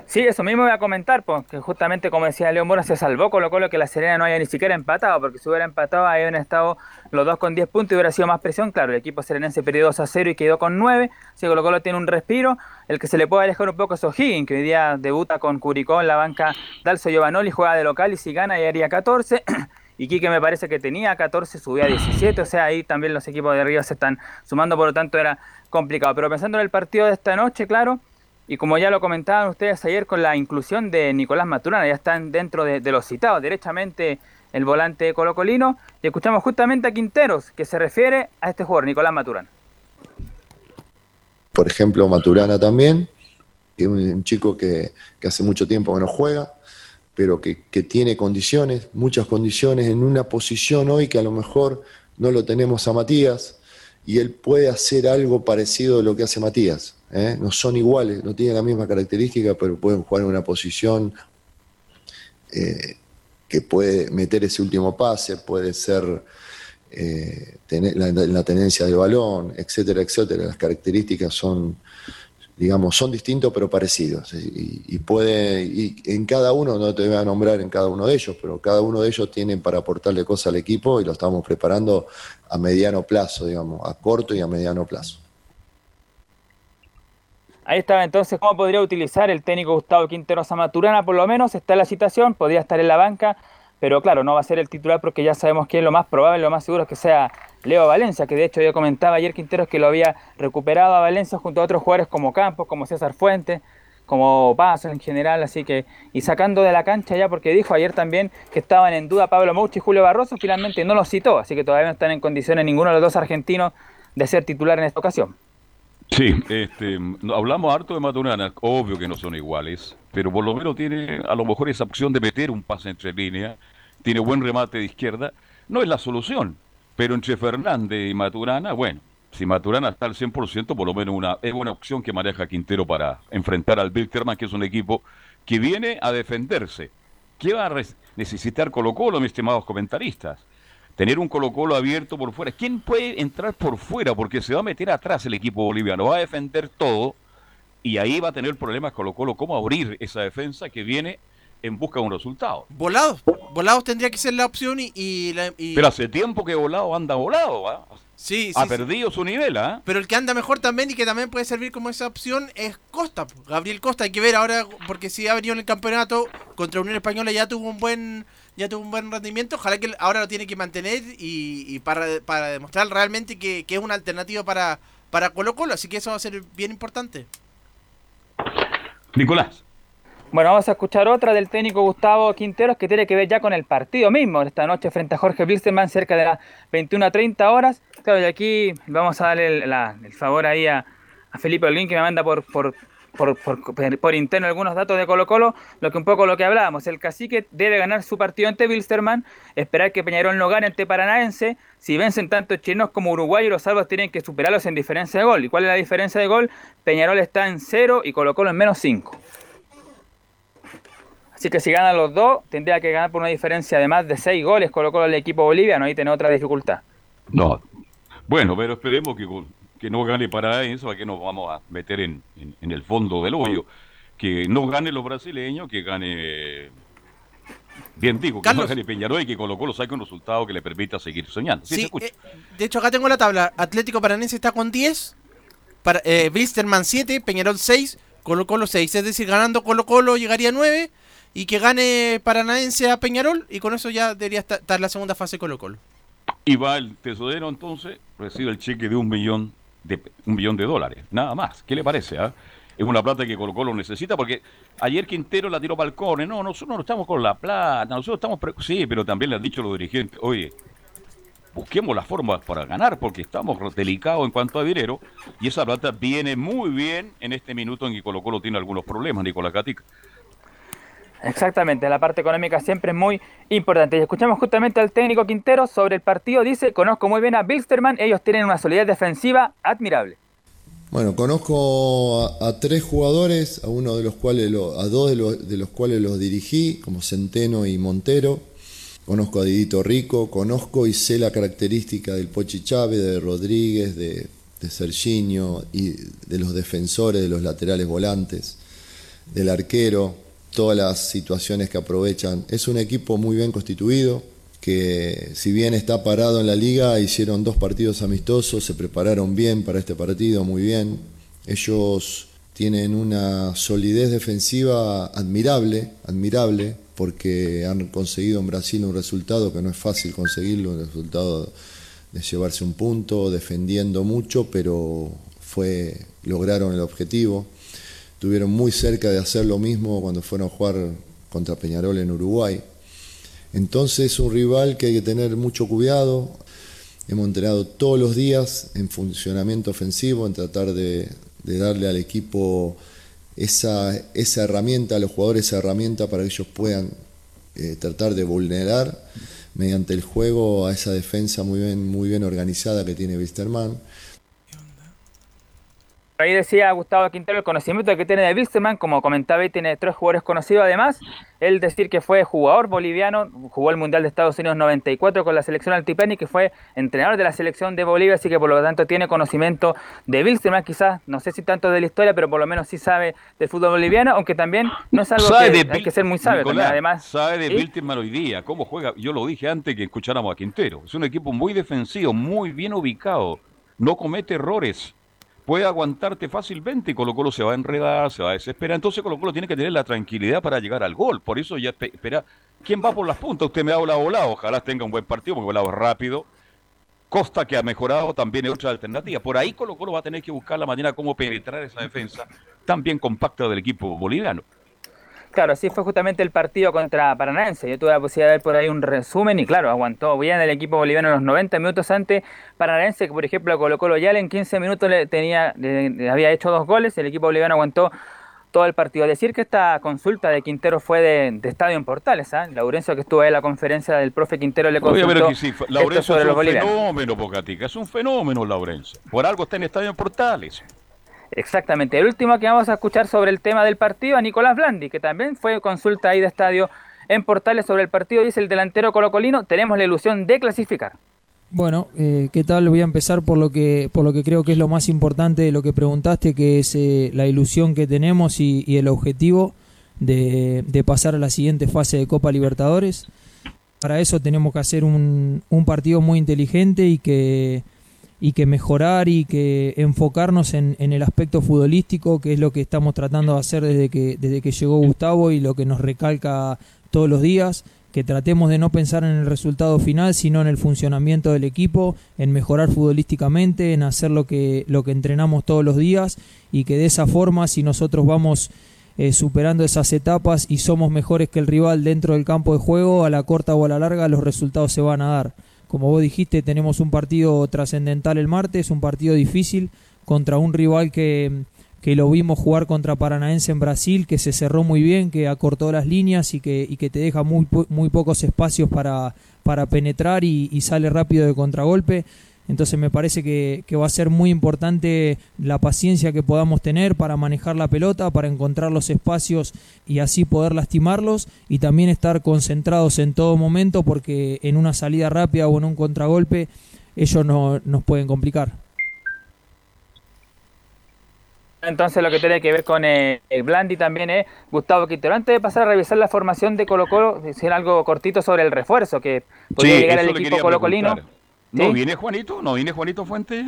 Sí, eso mismo voy a comentar, porque justamente como decía León Mora, se salvó Colo Colo que la Serena no haya ni siquiera empatado, porque si hubiera empatado hubieran estado los dos con 10 puntos y hubiera sido más presión. Claro, el equipo serenense perdió 2 a 0 y quedó con 9, así que Colo Colo tiene un respiro. El que se le puede alejar un poco es O'Higgins, que hoy día debuta con Curicó en la banca Dalso Giovanoli, juega de local y si gana ya haría 14. Y Quique me parece que tenía 14, subía a 17, o sea, ahí también los equipos de arriba se están sumando, por lo tanto era complicado. Pero pensando en el partido de esta noche, claro, y como ya lo comentaban ustedes ayer con la inclusión de Nicolás Maturana, ya están dentro de, los citados, derechamente el volante colocolino, y escuchamos justamente a Quinteros, que se refiere a este jugador, Nicolás Maturana. Por ejemplo, Maturana también, que es un, chico que, que hace mucho tiempo que no juega, pero que, que tiene condiciones, muchas condiciones, en una posición hoy que a lo mejor no lo tenemos a Matías, y él puede hacer algo parecido a lo que hace Matías. ¿Eh? No son iguales, no tienen la misma característica, pero pueden jugar en una posición eh, que puede meter ese último pase, puede ser eh, tener la, la tenencia del balón, etcétera, etcétera. Las características son, digamos, son distintos pero parecidos. Y, y puede, y en cada uno, no te voy a nombrar en cada uno de ellos, pero cada uno de ellos tiene para aportarle cosas al equipo y lo estamos preparando a mediano plazo, digamos, a corto y a mediano plazo. Ahí estaba entonces cómo podría utilizar el técnico Gustavo Quinteros a Maturana, por lo menos está la citación, podría estar en la banca, pero claro, no va a ser el titular porque ya sabemos que lo más probable, lo más seguro es que sea Leo Valencia, que de hecho yo comentaba ayer Quinteros que lo había recuperado a Valencia junto a otros jugadores como Campos, como César Fuentes, como Paso en general, así que, y sacando de la cancha ya, porque dijo ayer también que estaban en duda Pablo Mouchi y Julio Barroso, finalmente no los citó, así que todavía no están en condiciones ninguno de los dos argentinos de ser titular en esta ocasión. Sí, este, hablamos harto de Maturana, obvio que no son iguales, pero por lo menos tiene a lo mejor esa opción de meter un pase entre líneas, tiene buen remate de izquierda, no es la solución, pero entre Fernández y Maturana, bueno, si Maturana está al 100%, por lo menos una, es una opción que maneja Quintero para enfrentar al Wilterman, que es un equipo que viene a defenderse. ¿Qué va a necesitar Colo Colo, mis estimados comentaristas? Tener un Colo Colo abierto por fuera. ¿Quién puede entrar por fuera? Porque se va a meter atrás el equipo boliviano, va a defender todo y ahí va a tener problemas Colo Colo. ¿Cómo abrir esa defensa que viene en busca de un resultado? Volados. Volados tendría que ser la opción y... y la- y- Pero hace tiempo que volado anda volado, ¿ah? Sí, ha sí. perdido su nivel, ¿ah? Pero el que anda mejor también y que también puede servir como esa opción es Costa. Gabriel Costa. Hay que ver ahora, porque si ha venido en el campeonato contra Unión Española ya tuvo un buen ya tuvo un buen rendimiento. Ojalá que ahora lo tiene que mantener y, y para, para demostrar realmente que, que es una alternativa para, para Colo Colo. Así que eso va a ser bien importante. Nicolás. Bueno, vamos a escuchar otra del técnico Gustavo Quinteros que tiene que ver ya con el partido mismo, esta noche frente a Jorge Wilstermann cerca de las 21 a 30 horas. Claro, y aquí vamos a darle el, la- el favor ahí a, a Felipe Olguín que me manda por, por, por, por- por interno algunos datos de Colo Colo, lo que un poco lo que hablábamos. El cacique debe ganar su partido ante Wilstermann, esperar que Peñarol no gane ante Paranaense. Si vencen tanto chilenos como uruguayos, los salvos tienen que superarlos en diferencia de gol. ¿Y cuál es la diferencia de gol? Peñarol está en 0 y Colo Colo en menos 5. Así que si ganan los dos, tendría que ganar por una diferencia de más de 6 goles Colo Colo el equipo boliviano y tener otra dificultad. No. Bueno, pero esperemos que, que no gane Paraense, para que nos vamos a meter en, en- en el fondo del hoyo. Que no gane los brasileños, que gane Bien digo, que Carlos. no gane Peñarol y que Colo Colo saque un resultado que le permita seguir soñando. Sí, eh, de hecho, acá tengo la tabla. Atlético Paranense está con 10. Para, eh, Wilstermann 7, Peñarol 6, Colo Colo 6. Es decir, ganando Colo Colo llegaría a 9. Y que gane Paranaense a Peñarol. Y con eso ya debería esta- estar la segunda fase Colo Colo. Y va el tesorero entonces, recibe el cheque de un millón de, un millón de dólares, nada más. ¿Qué le parece? ah? Es una plata que Colo Colo necesita porque ayer Quintero la tiró balcones. No, nosotros no estamos con la plata, nosotros estamos... pre- Sí, pero también le han dicho los dirigentes, oye, busquemos las formas para ganar porque estamos delicados en cuanto a dinero y esa plata viene muy bien en este minuto en que Colo Colo tiene algunos problemas, Nicolás Gatica. Exactamente, la parte económica siempre es muy importante. Y escuchamos justamente al técnico Quintero sobre el partido. Dice, conozco muy bien a Bilsterman, ellos tienen una solidez defensiva admirable. Bueno, conozco a, tres jugadores, a uno de los cuales lo- a dos de los, de los cuales los dirigí, como Centeno y Montero. Conozco a Didito Rico, conozco y sé la característica del Pochi Chávez, de Rodríguez, de, de Serginho y de los defensores, de los laterales volantes, del arquero, todas las situaciones que aprovechan. Es un equipo muy bien constituido, que si bien está parado en la liga, hicieron dos partidos amistosos, se prepararon bien para este partido, muy bien. Ellos tienen una solidez defensiva admirable, admirable, porque han conseguido en Brasil un resultado que no es fácil conseguirlo, un resultado de llevarse un punto, defendiendo mucho, pero fue lograron el objetivo. Estuvieron muy cerca de hacer lo mismo cuando fueron a jugar contra Peñarol en Uruguay. Entonces es un rival que hay que tener mucho cuidado. Hemos entrenado todos los días en funcionamiento ofensivo, en tratar de, darle al equipo esa, esa herramienta, a los jugadores esa herramienta para que ellos puedan eh, tratar de vulnerar mediante el juego a esa defensa muy bien, muy bien organizada que tiene Wisterman. Ahí decía Gustavo Quintero el conocimiento que tiene de Bilsterman, como comentaba, y tiene tres jugadores conocidos además. Él decir que fue jugador boliviano, jugó el Mundial de Estados Unidos 94 con la selección altiplana y que fue entrenador de la selección de Bolivia, así que por lo tanto tiene conocimiento de Bilsterman, quizás, no sé si tanto de la historia, pero por lo menos sí sabe del fútbol boliviano, aunque también no es algo Sabe que hay que ser muy sabio además. Sabe de ¿sí? Bilsterman hoy día, cómo juega. Yo lo dije antes que escucháramos a Quintero. Es un equipo muy defensivo, muy bien ubicado. No comete errores. Puede aguantarte fácilmente y Colo Colo se va a enredar, se va a desesperar. Entonces Colo Colo tiene que tener la tranquilidad para llegar al gol. Por eso ya espe- espera. ¿Quién va por las puntas? Usted me ha hablado volado. Ojalá tenga un buen partido porque volado rápido. Costa que ha mejorado también es otra alternativa. Por ahí Colo Colo va a tener que buscar la manera cómo penetrar esa defensa tan bien compacta del equipo boliviano. Claro, así fue justamente el partido contra Paranaense. Yo tuve la posibilidad de ver por ahí un resumen y claro, aguantó bien el equipo boliviano en los 90 minutos antes Paranaense, que por ejemplo Colo Colo ya en 15 minutos le tenía, le- había hecho dos goles, el equipo boliviano aguantó todo el partido. Decir que esta consulta de Quintero fue de, de Estadio en Portales, ¿ah? Laurencio que estuvo ahí en la conferencia del profe Quintero le Oye, consultó pero que sí, esto Laurencio sobre es un fenómeno, Bocatica, es un fenómeno, Laurencio. Por algo está en Estadio en Portales. Exactamente. El último que vamos a escuchar sobre el tema del partido a Nicolás Blandi, que también fue consulta ahí de estadio en Portales sobre el partido, dice el delantero colocolino, tenemos la ilusión de clasificar. Bueno, eh, ¿qué tal? Voy a empezar por lo que por lo que creo que es lo más importante de lo que preguntaste, que es eh, la ilusión que tenemos y, el objetivo de, pasar a la siguiente fase de Copa Libertadores. Para eso tenemos que hacer un partido muy inteligente y que, y que mejorar y que enfocarnos en, el aspecto futbolístico, que es lo que estamos tratando de hacer desde que, desde que llegó Gustavo y lo que nos recalca todos los días, que tratemos de no pensar en el resultado final, sino en el funcionamiento del equipo, en mejorar futbolísticamente, en hacer lo que, lo que entrenamos todos los días y que de esa forma, si nosotros vamos eh, superando esas etapas y somos mejores que el rival dentro del campo de juego, a la corta o a la larga los resultados se van a dar. Como vos dijiste, tenemos un partido trascendental el martes, un partido difícil contra un rival que, que lo vimos jugar contra Paranaense en Brasil, que se cerró muy bien, que acortó las líneas y que, que te deja muy, muy pocos espacios para, para penetrar y sale rápido de contragolpe. Entonces me parece que, que va a ser muy importante la paciencia que podamos tener para manejar la pelota, para encontrar los espacios y así poder lastimarlos y también estar concentrados en todo momento porque en una salida rápida o en un contragolpe ellos no, nos pueden complicar. Entonces lo que tiene que ver con eh, el Blandi también es Gustavo Quintero. Antes de pasar a revisar la formación de Colo Colo, decir algo cortito sobre el refuerzo que podría Sí, llegar le equipo colocolino. preguntar. ¿No ¿Sí? viene Juanito? ¿No viene Juanito Fuentes?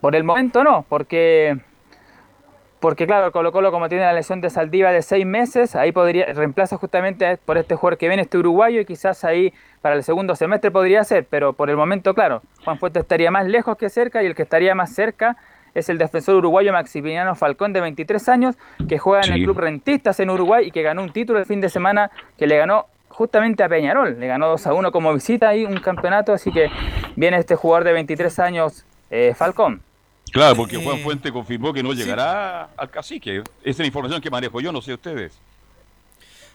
Por el momento no, porque porque claro, Colo Colo como tiene la lesión de Saldiva de seis meses, ahí podría reemplaza justamente por este jugador que viene, este uruguayo, y quizás ahí para el segundo semestre podría ser, pero por el momento, claro, Juan Fuentes estaría más lejos que cerca y el que estaría más cerca es el defensor uruguayo Maximiliano Falcón de 23 años, que juega en el. Club Rentistas en Uruguay y que ganó un título el fin de semana que le ganó justamente a Peñarol, le ganó 2 a 1 como visita ahí un campeonato, así que viene este jugador de 23 años, eh, Falcón. Claro, porque Juan Fuente confirmó que no llegará al cacique. Esa es la información que manejo yo, no sé ustedes.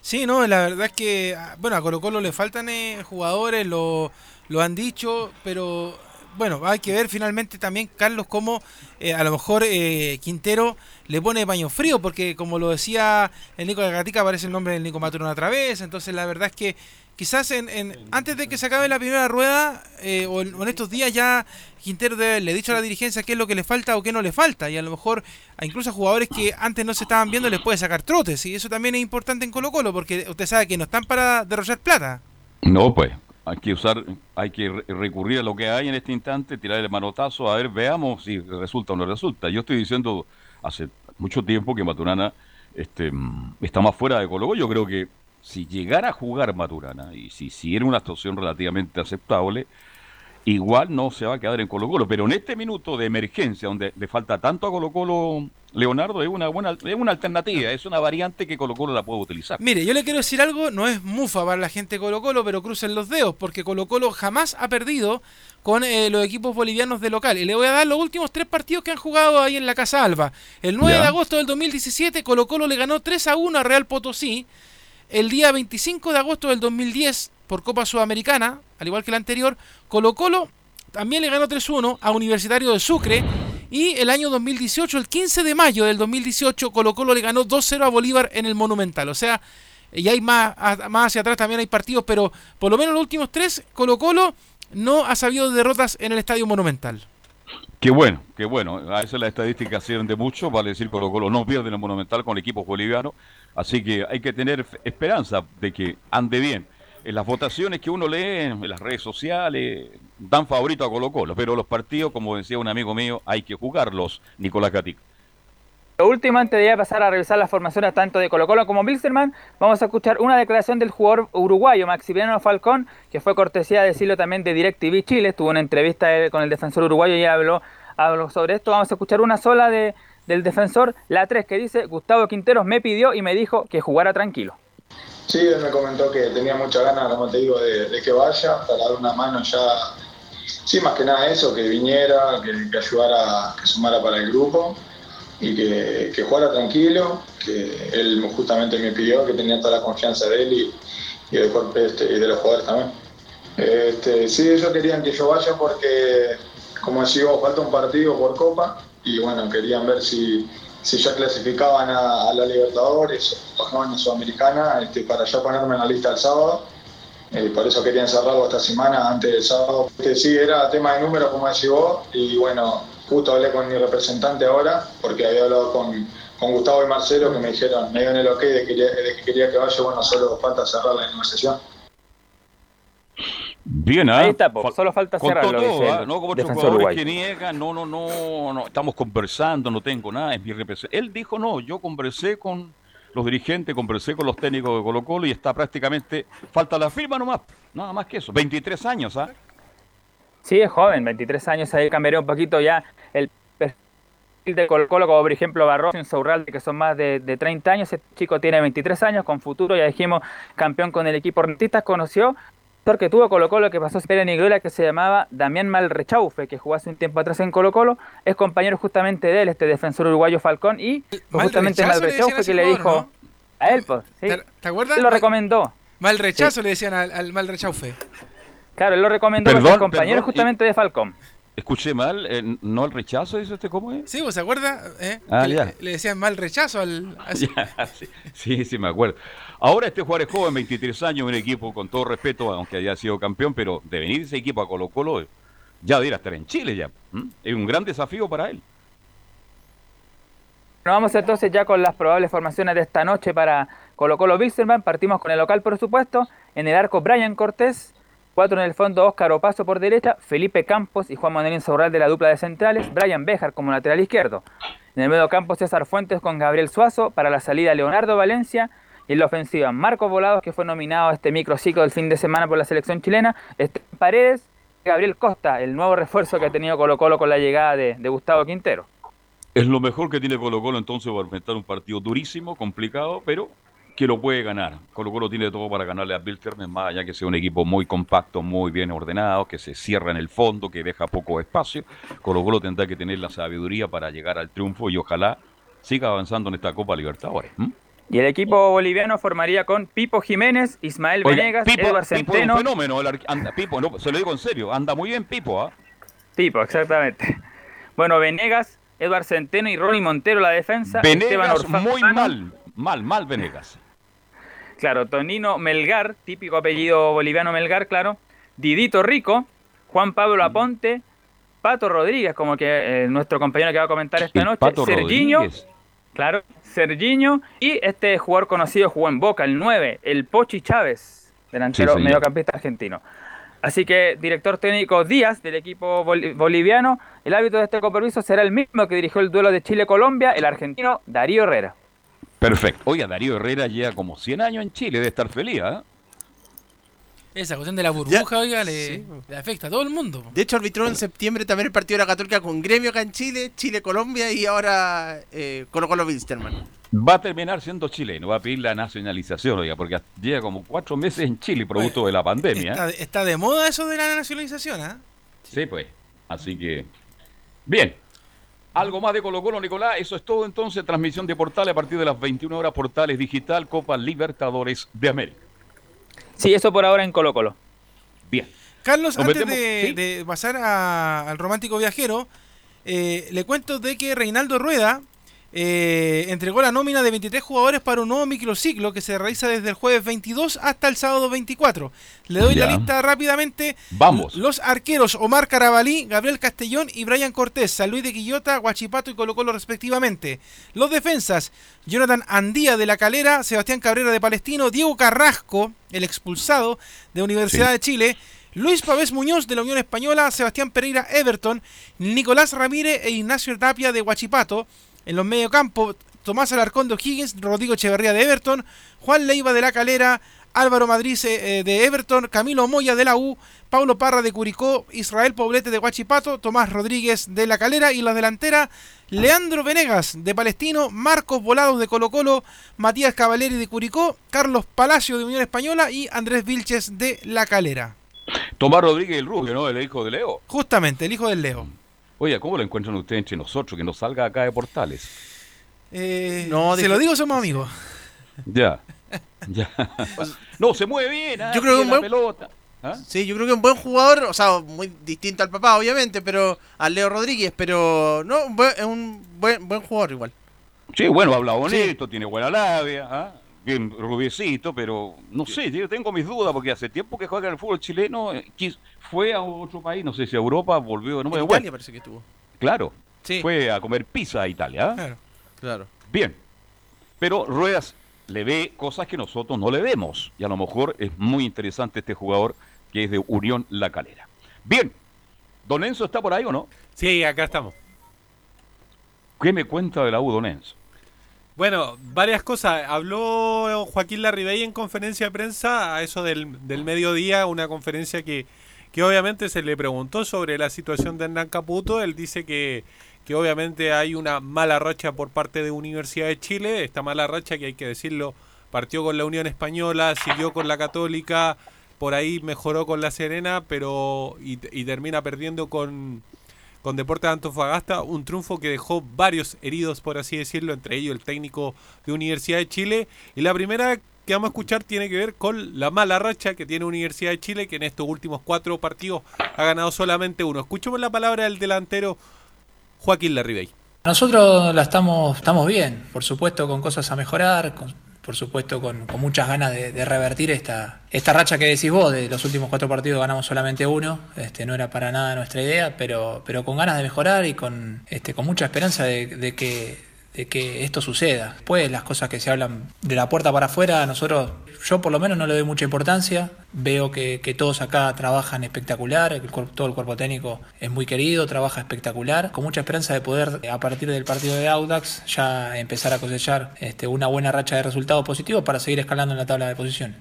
Sí, no, la verdad es que, ah, bueno, a Colo Colo le faltan eh, jugadores, lo, lo han dicho, pero bueno, hay que ver finalmente también, Carlos, cómo eh, a lo mejor eh, Quintero le pone paño frío, porque como lo decía el Nico de Gatica, aparece el nombre del Nico Maturana otra vez, entonces la verdad es que quizás en, en- antes de que se acabe la primera rueda, eh, o, en, estos días ya Quintero le ha dicho a la dirigencia qué es lo que le falta o qué no le falta, y a lo mejor incluso a jugadores que antes no se estaban viendo les puede sacar trotes, y eso también es importante en Colo Colo, porque usted sabe que no están para derrochar plata. No, pues, hay que usar, hay que re- recurrir a lo que hay en este instante, tirar el manotazo, a ver, veamos si resulta o no resulta. Yo estoy diciendo hace mucho tiempo que Maturana este, mm, está más fuera de Colo. Yo creo que si llegara a jugar Maturana y si siguiera una actuación relativamente aceptable, igual no se va a quedar en Colo Colo. Pero en este minuto de emergencia, donde le falta tanto a Colo Colo, Leonardo, es una buena, es una alternativa, es una variante que Colo Colo la puede utilizar. Mire, yo le quiero decir algo, no es mufa para la gente de Colo Colo, pero crucen los dedos, porque Colo Colo jamás ha perdido con eh, los equipos bolivianos de local. Y le voy a dar los últimos tres partidos que han jugado ahí en la Casa Alba. El 9 Ya. de agosto del 2017, Colo Colo le ganó 3 a 1 a Real Potosí. El día 25 de agosto del 2010, por Copa Sudamericana, al igual que el anterior, Colo Colo también le ganó 3-1 a Universitario de Sucre. Y el año 2018, el 15 de mayo del 2018, Colo Colo le ganó 2-0 a Bolívar en el Monumental. O sea, y hay más, más hacia atrás también hay partidos, pero por lo menos los últimos tres, Colo Colo no ha sabido de derrotas en el Estadio Monumental. Qué bueno, qué bueno. A veces las estadísticas sirven de mucho, vale decir Colo Colo no pierde en el Monumental con el equipo boliviano, así que hay que tener esperanza de que ande bien. En las votaciones que uno lee en las redes sociales dan favorito a Colo Colo, pero los partidos, como decía un amigo mío, hay que jugarlos, Nicolás Gatica. Lo último, antes de pasar a revisar las formaciones tanto de Colo Colo como Bilsterman, vamos a escuchar una declaración del jugador uruguayo Maximiliano Falcón, que fue cortesía de decirlo también de DirecTV Chile, tuvo una entrevista con el defensor uruguayo y habló, habló sobre esto. Vamos a escuchar una sola de, del defensor, la 3, que dice, Gustavo Quinteros me pidió y me dijo que jugara tranquilo. Sí, él me comentó que tenía mucha ganas, como te digo, de, que vaya, para dar una mano ya. Sí, más que nada eso, que viniera, que, ayudara, que sumara para el grupo y que, que jugara tranquilo, que él justamente me pidió, que tenía toda la confianza de él y, y este, y de los jugadores también. Este, sí, ellos querían que yo vaya porque, como decía falta un partido por Copa y bueno, querían ver si, si ya clasificaban a, a la Libertadores o en la Sudamericana este, para ya ponerme en la lista el sábado. Eh, por eso querían cerrarlo esta semana antes del sábado. Este, sí, era tema de números, como decís vos, y bueno, justo hablé con mi representante ahora, porque había hablado con, con Gustavo y Marcelo, que me dijeron, me dieron el ok de que, de que quería que vaya, bueno, solo falta cerrar la negociación. Bien, ¿ah? Ahí está, po, solo falta cerrarlo, todo, dice el No como otros jugadores que niegan, no, no, no, no, estamos conversando, no tengo nada, es mi representante. Él dijo, no, yo conversé con los dirigentes, conversé con los técnicos de Colo Colo y está prácticamente, falta la firma nomás, nada más que eso, 23 años, ¿ah? Sí, es joven, 23 años, ahí cambiaría un poquito ya el perfil de Colo Colo, como por ejemplo Barroso y Insaurralde, que son más de, de 30 años, este chico tiene 23 años, con futuro, ya dijimos, campeón con el equipo Rentistas, conoció que tuvo Colo Colo que pasó Siberia Nigrola que se llamaba Damián Malrechaufe, que jugó hace un tiempo atrás en Colo Colo, es compañero justamente de él, este defensor uruguayo Falcón, y fue justamente Malrechazo Malrechaufe a que le dijo a él, pues, sí. ¿Te, te acuerdas? Él lo recomendó. Mal rechazo le decían al, al mal rechaufe. Claro, él lo recomendó Perdón, porque es compañero perdón, justamente de Falcón. Escuché mal, eh, no el rechazo, dice usted, ¿cómo es? Sí, ¿vos se acuerda? ¿Eh? Ah, le, le decían mal rechazo al... a sí, sí, sí, me acuerdo. Ahora este es joven, 23 años, un equipo con todo respeto, aunque haya sido campeón, pero de venir ese equipo a Colo Colo, ya debería estar en Chile ya. Es un gran desafío para él. Nos vamos entonces ya con las probables formaciones de esta noche para Colo Colo Wilstermann. Partimos con el local, por supuesto. En el arco, Brian Cortés. Cuatro en el fondo, Óscar Opaso por derecha. Felipe Campos y Juan Manuel Insaurral de la dupla de centrales. Brian Bejar como lateral izquierdo. En el medio campo, César Fuentes con Gabriel Suazo. Para la salida, Leonardo Valencia. Y en la ofensiva, Marcos Volados, que fue nominado a este microciclo del fin de semana por la selección chilena. Esteban Paredes. Gabriel Costa, el nuevo refuerzo que ha tenido Colo Colo con la llegada de, Gustavo Quintero. Es lo mejor que tiene Colo Colo entonces para enfrentar un partido durísimo, complicado, pero que lo puede ganar. Colo Colo tiene todo para ganarle a Bilsterman, más allá que sea un equipo muy compacto, muy bien ordenado, que se cierra en el fondo, que deja poco espacio. Colo Colo tendrá que tener la sabiduría para llegar al triunfo y ojalá siga avanzando en esta Copa Libertadores. Y el equipo boliviano formaría con Pipo Jiménez, Ismael Oiga, Venegas, Pipo, Edward Pipo es Centeno. un fenómeno, anda, Pipo, no, se lo digo en serio, anda muy bien Pipo, ¿ah? Pipo, exactamente. Bueno, Venegas, Edward Centeno y Ronnie Montero la defensa. Venegas muy mal, mal, mal Venegas. Claro, Tonino Melgar, típico apellido boliviano Melgar, claro. Didito Rico, Juan Pablo Aponte, Pato Rodríguez, como que eh, nuestro compañero que va a comentar esta noche. Sergiño. Claro, Sergiño y este jugador conocido jugó en Boca, el 9, el Pochi Chávez, delantero Sí, mediocampista argentino. Así que director técnico Díaz del equipo bol- boliviano, el árbitro de este compromiso será el mismo que dirigió el duelo de Chile-Colombia, el argentino Darío Herrera. Perfecto. Oiga, Darío Herrera lleva como 100 años en Chile, debe estar feliz, ¿ah? Esa cuestión de la burbuja, oiga, le, le afecta a todo el mundo. De hecho, arbitró en septiembre también el partido de la Católica con Gremio acá en Chile, Chile-Colombia y ahora eh, Colo Colo Wilstermann. Va a terminar siendo chileno, va a pedir la nacionalización, oiga, porque lleva como cuatro meses en Chile producto de la pandemia. Está, está de moda eso de la nacionalización, ¿ah? Sí, pues. Así que. Bien. Algo más de Colo Colo, Nicolás. Eso es todo entonces. Transmisión de Portales a partir de las 21 horas. Portales Digital, Copa Libertadores de América. Sí, eso por ahora en Colo Colo. Bien. Carlos, Nos antes de, ¿sí? de pasar a- al romántico viajero, eh, le cuento de que Reinaldo Rueda eh, entregó la nómina de 23 jugadores para un nuevo microciclo que se realiza desde el jueves 22 hasta el sábado 24. Le doy la lista rápidamente. Vamos. Los arqueros Omar Carabalí, Gabriel Castellón y Brian Cortés, San Luis de Quillota, Guachipato y Colo Colo respectivamente. Los defensas, Jonathan Andía de la Calera, Sebastián Cabrera de Palestino, Diego Carrasco, el expulsado de Universidad Sí. de Chile, Luis Pavés Muñoz de la Unión Española, Sebastián Pereira Everton, Nicolás Ramírez e Ignacio Tapia de Guachipato. En los mediocampo, Tomás Alarcón de O'Higgins, Rodrigo Echeverría de Everton, Juan Leiva de la Calera, Álvaro Madrid eh, de Everton, Camilo Moya de la U, Paulo Parra de Curicó, Israel Poblete de Guachipato, Tomás Rodríguez de la Calera y la delantera Leandro Venegas de Palestino, Marcos Volados de Colo Colo, Matías Cavaleri de Curicó, Carlos Palacio de Unión Española y Andrés Vilches de la Calera. Tomás Rodríguez el Rubio, ¿no? El hijo de Leo. Justamente, el hijo del Leo. Oye, ¿cómo lo encuentran ustedes entre nosotros? Que nos salga acá de Portales. Eh, No, se lo digo, somos amigos. Ya. Ya. No, se mueve bien, ¿ah? Yo creo que un buen- pelota. ¿Ah? Sí, yo creo que un buen jugador, o sea, muy distinto al papá, obviamente, pero al Leo Rodríguez, pero no, un buen- es un buen, buen jugador igual. Sí, bueno, habla bonito, tiene buena labia, ¿ah? bien rubiecito, pero no sé, yo tengo mis dudas porque hace tiempo que juega en el fútbol chileno, eh, fue a otro país, no sé si a Europa, volvió, no me En bueno, parece que estuvo. Claro, Sí. fue a comer pizza a Italia. ¿ah? Claro. Claro. Bien, pero Ruedas le ve cosas que nosotros no le vemos y a lo mejor es muy interesante este jugador que es de Unión La Calera. Bien, ¿Don Enzo está por ahí o no? Sí, acá estamos. ¿Qué me cuenta de la U, Don Enzo? Bueno, varias cosas. Habló Joaquín Larribey en conferencia de prensa a eso del, del mediodía, una conferencia que, que obviamente se le preguntó sobre la situación de Hernán Caputo. Él dice que, que obviamente hay una mala racha por parte de Universidad de Chile. Esta mala racha que hay que decirlo, partió con la Unión Española, siguió con la Católica, por ahí mejoró con la Serena, pero y, termina perdiendo con, con Deportes de Antofagasta, un triunfo que dejó varios heridos, por así decirlo, entre ellos el técnico de Universidad de Chile. Y la primera que vamos a escuchar tiene que ver con la mala racha que tiene Universidad de Chile, que en estos últimos cuatro partidos ha ganado solamente uno. Escuchemos la palabra del delantero Joaquín Larribey. Nosotros la estamos, estamos bien, por supuesto con cosas a mejorar, por supuesto con, muchas ganas de, revertir esta, esta racha que decís vos, de los últimos cuatro partidos ganamos solamente uno, este, no era para nada nuestra idea, pero, pero con ganas de mejorar y con, este, con mucha esperanza de, que, que esto suceda. Pues las cosas que se hablan de la puerta para afuera, nosotros, yo por lo menos no le doy mucha importancia. Veo que, todos acá trabajan espectacular, el todo el cuerpo técnico es muy querido, trabaja espectacular, con mucha esperanza de poder, a partir del partido de Audax, ya empezar a cosechar este, una buena racha de resultados positivos para seguir escalando en la tabla de posiciones.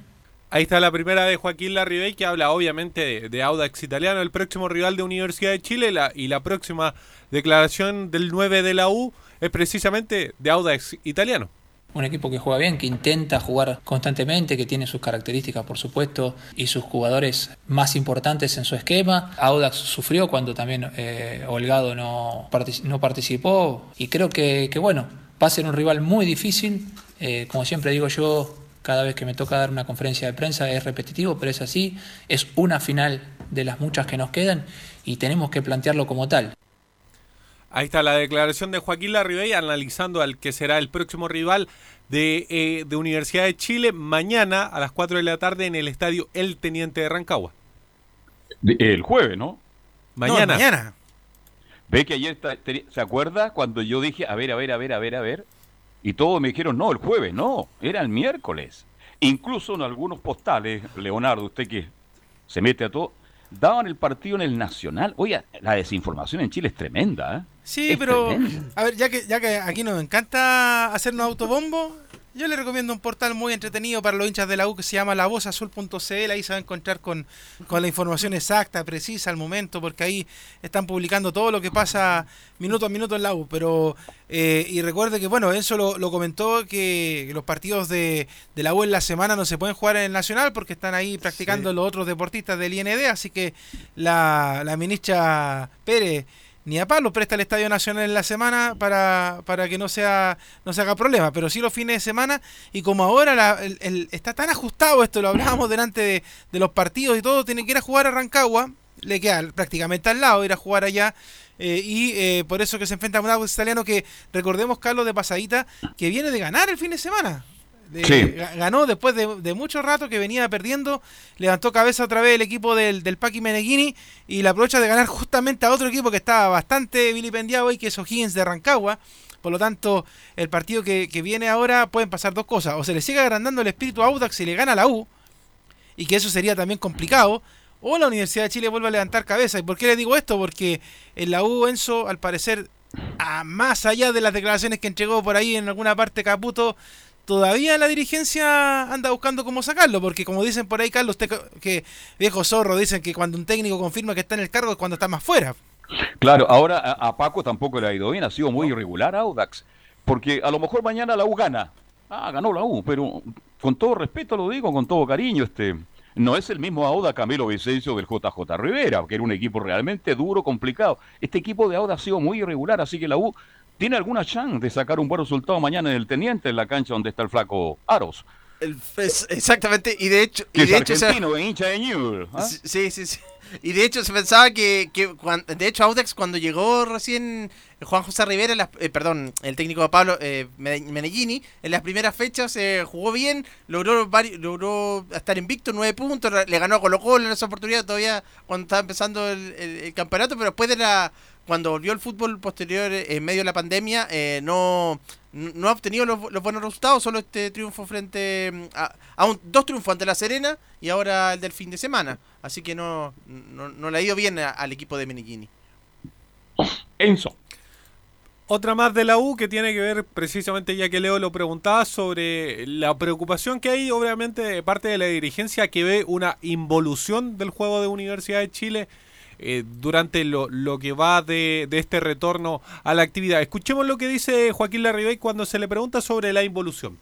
Ahí está la primera de Joaquín Larribey que habla obviamente de, Audax Italiano, el próximo rival de Universidad de Chile y la próxima declaración del 9 de la U es precisamente de Audax Italiano. Un equipo que juega bien, que intenta jugar constantemente, que tiene sus características, por supuesto, y sus jugadores más importantes en su esquema. Audax sufrió cuando también eh, Holgado no, partici- no participó y creo que, que, bueno, va a ser un rival muy difícil. Eh, como siempre digo yo, cada vez que me toca dar una conferencia de prensa es repetitivo, pero es así. Es una final de las muchas que nos quedan y tenemos que plantearlo como tal. Ahí está la declaración de Joaquín Larribey analizando al que será el próximo rival de, eh, de Universidad de Chile mañana a las 4 de la tarde en el estadio El Teniente de Rancagua. El jueves, ¿no? Mañana. mañana. Ve que ayer, ¿se acuerda cuando yo dije, a ver, a ver, a ver, a ver, a ver? Y todos me dijeron, no, el jueves, no, era el miércoles. Incluso en algunos postales, Leonardo, usted que se mete a todo, daban el partido en el Nacional. Oye, la desinformación en Chile es tremenda, ¿eh? Sí, Es pero tremenda. a ver, ya que ya que aquí nos encanta hacernos autobombo, yo le recomiendo un portal muy entretenido para los hinchas de la U que se llama lavozazul.cl, ahí se va a encontrar con, con la información exacta, precisa al momento, porque ahí están publicando todo lo que pasa minuto a minuto en la U, pero eh, y recuerde que bueno, Enzo lo, lo comentó que los partidos de, de la U en la semana no se pueden jugar en el Nacional porque están ahí practicando los otros deportistas del IND, así que la, la ministra Pérez ni a palo presta el Estadio Nacional en la semana para, para que no sea no se haga problema, pero sí los fines de semana y como ahora la- está tan ajustado esto, lo hablábamos delante de, de los partidos y todo, tiene que ir a jugar a Rancagua, le queda prácticamente al lado ir a jugar allá eh, y eh, por eso que se enfrenta a un Audax italiano que recordemos Carlos de pasadita que viene de ganar el fin de semana. De- Sí. ga- Ganó después de, de mucho rato que venía perdiendo, levantó cabeza otra vez el equipo del, del Paqui Meneghini y la aprovecha de ganar justamente a otro equipo que estaba bastante vilipendiado hoy, que es O'Higgins de Rancagua. Por lo tanto, el partido que, que viene ahora pueden pasar dos cosas. O se le sigue agrandando el espíritu a Audax y le gana a la U, y que eso sería también complicado. O la Universidad de Chile vuelve a levantar cabeza. ¿Y por qué le digo esto? Porque en la U, Enzo, al parecer, a más allá de las declaraciones que entregó por ahí en alguna parte Caputo, todavía la dirigencia anda buscando cómo sacarlo, porque como dicen por ahí, Carlos, usted que viejo zorro, dicen que cuando un técnico confirma que está en el cargo es cuando está más fuera. Claro, ahora a, a Paco tampoco le ha ido bien, ha sido muy irregular Audax, porque a lo mejor mañana la U gana. Ah, ganó la U, pero con todo respeto lo digo, con todo cariño, este no es el mismo Auda Camilo Vicencio del JJ Rivera, que era un equipo realmente duro, complicado. Este equipo de Auda ha sido muy irregular, así que la U tiene alguna chance de sacar un buen resultado mañana en el Teniente, en la cancha donde está el flaco Aros, es- exactamente, y de hecho, y es de hecho argentino, hincha de Newell's. ¿ah? Sí, sí, sí. Y de hecho se pensaba que, que de hecho Audax cuando llegó recién Juan José Rivera, las- eh, perdón, el técnico de Pablo eh, Mene- Menellini, en las primeras fechas eh, jugó bien, logró vari- logró estar invicto, nueve puntos, le ganó a Colo Colo en esa oportunidad todavía cuando estaba empezando el, el- el campeonato, pero después de la cuando volvió el fútbol posterior eh, en medio de la pandemia, eh, no, no ha obtenido los, los buenos resultados, solo este triunfo frente mm, a, a un- dos triunfos ante la Serena y ahora el del fin de semana. Así que no, no, no le ha ido bien a- al equipo de Meneghini. Enzo. Otra más de la U que tiene que ver precisamente ya que Leo lo preguntaba sobre la preocupación que hay obviamente de parte de la dirigencia que ve una involución del juego de Universidad de Chile eh, durante lo, lo que va de, de este retorno a la actividad. Escuchemos lo que dice Joaquín Larribey cuando se le pregunta sobre la involución.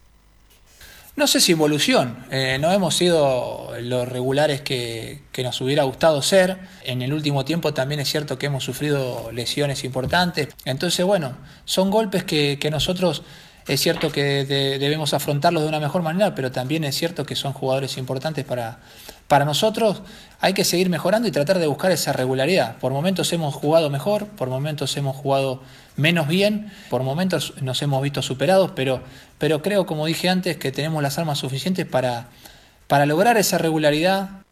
No sé si evolución, eh, no hemos sido los regulares que, que nos hubiera gustado ser. En el último tiempo también es cierto que hemos sufrido lesiones importantes. Entonces, bueno, son golpes que, que nosotros es cierto que de- debemos afrontarlos de una mejor manera, pero también es cierto que son jugadores importantes para, para nosotros. Hay que seguir mejorando y tratar de buscar esa regularidad. Por momentos hemos jugado mejor, por momentos hemos jugado menos bien, por momentos nos hemos visto superados, pero, pero creo, como dije antes, que tenemos las armas suficientes para, para lograr esa regularidad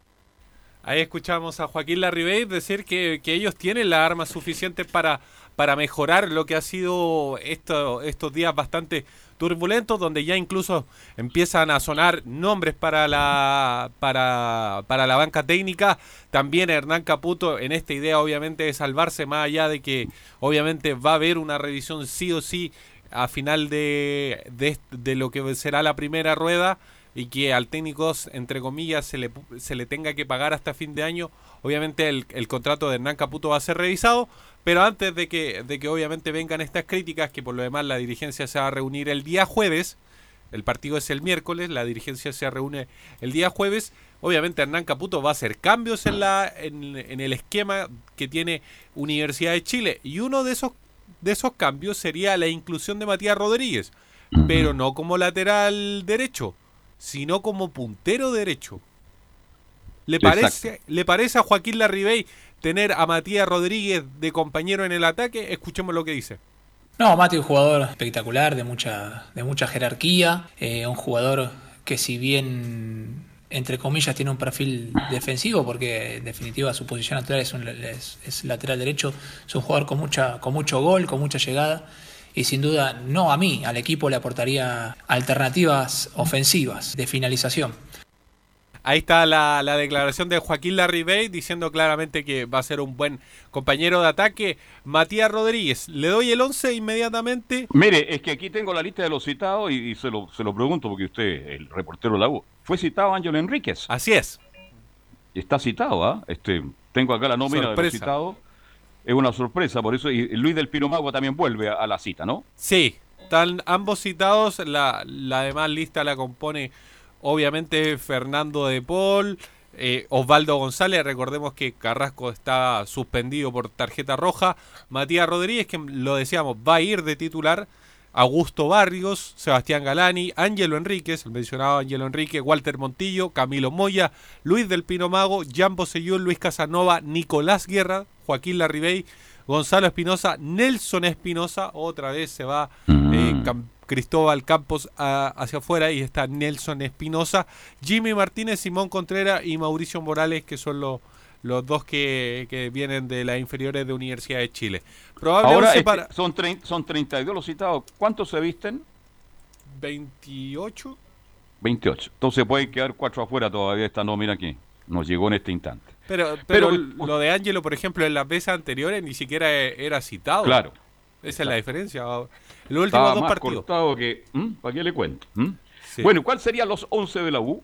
Ahí escuchamos a Joaquín Larribey decir que, que ellos tienen las armas suficientes para, para mejorar lo que ha sido esto, estos días bastante turbulentos, donde ya incluso empiezan a sonar nombres para la, para, para la banca técnica. También Hernán Caputo en esta idea obviamente de salvarse, más allá de que obviamente va a haber una revisión sí o sí a final de, de, de lo que será la primera rueda y que al técnico, entre comillas, se le, se le tenga que pagar hasta fin de año. Obviamente el, el, contrato de Hernán Caputo va a ser revisado, pero antes de que, de que obviamente vengan estas críticas, que por lo demás la dirigencia se va a reunir el día jueves, el partido es el miércoles, la dirigencia se reúne el día jueves, obviamente Hernán Caputo va a hacer cambios en, la, en, en el esquema que tiene Universidad de Chile, y uno de esos, de esos cambios sería la inclusión de Matías Rodríguez, pero no como lateral derecho, sino como puntero derecho. ¿Le parece, ¿Le parece a Joaquín Larribey tener a Matías Rodríguez de compañero en el ataque? Escuchemos lo que dice. No, Mati es un jugador espectacular, de mucha, de mucha jerarquía, eh, un jugador que si bien, entre comillas, tiene un perfil defensivo, porque en definitiva su posición natural es, un, es, es lateral derecho, es un jugador con, mucha, con mucho gol, con mucha llegada, y sin duda no a mí, al equipo le aportaría alternativas ofensivas de finalización. Ahí está la, la, declaración de Joaquín Larribey diciendo claramente que va a ser un buen compañero de ataque. Matías Rodríguez, le doy el 11 inmediatamente. Mire, es que aquí tengo la lista de los citados y, y se, lo, se, lo, pregunto porque usted, el reportero de la U, fue citado Ángelo Enríquez. Así es. Está citado, ¿ah? ¿eh? Este, tengo acá la nómina Sorpresa. de los citados. Es una sorpresa, por eso y Luis del Pino Mago también vuelve a, a la cita, ¿no? Sí, están ambos citados, la, la demás lista la compone obviamente Fernando de Paul, eh, Osvaldo González, recordemos que Carrasco está suspendido por tarjeta roja, Matías Rodríguez, que lo decíamos, va a ir de titular, Augusto Barrios, Sebastián Galani, Ángelo Enríquez, el mencionado Ángelo Enrique, Walter Montillo, Camilo Moya, Luis del Pino Mago, Jan Bosellón, Luis Casanova, Nicolás Guerra, Joaquín Larribey, Gonzalo Espinosa, Nelson Espinosa, otra vez se va eh, Cristóbal Campos a, hacia afuera y está Nelson Espinosa, Jimmy Martínez, Simón Contreras y Mauricio Morales, que son los, los dos que, que, vienen de las inferiores de Universidad de Chile. Ahora este, para... son, son 32 los citados. ¿Cuántos se visten? 28. 28. Entonces pueden quedar cuatro afuera todavía esta nómina aquí. Nos llegó en este instante. Pero, pero, pero lo de Ángelo, por ejemplo, en las veces anteriores ni siquiera era citado. Claro. Esa es la diferencia. Los últimos dos más partidos. cortado que. ¿Mm? ¿Para qué le cuento? ¿Mm? Sí. Bueno, ¿cuál serían los 11 de la U?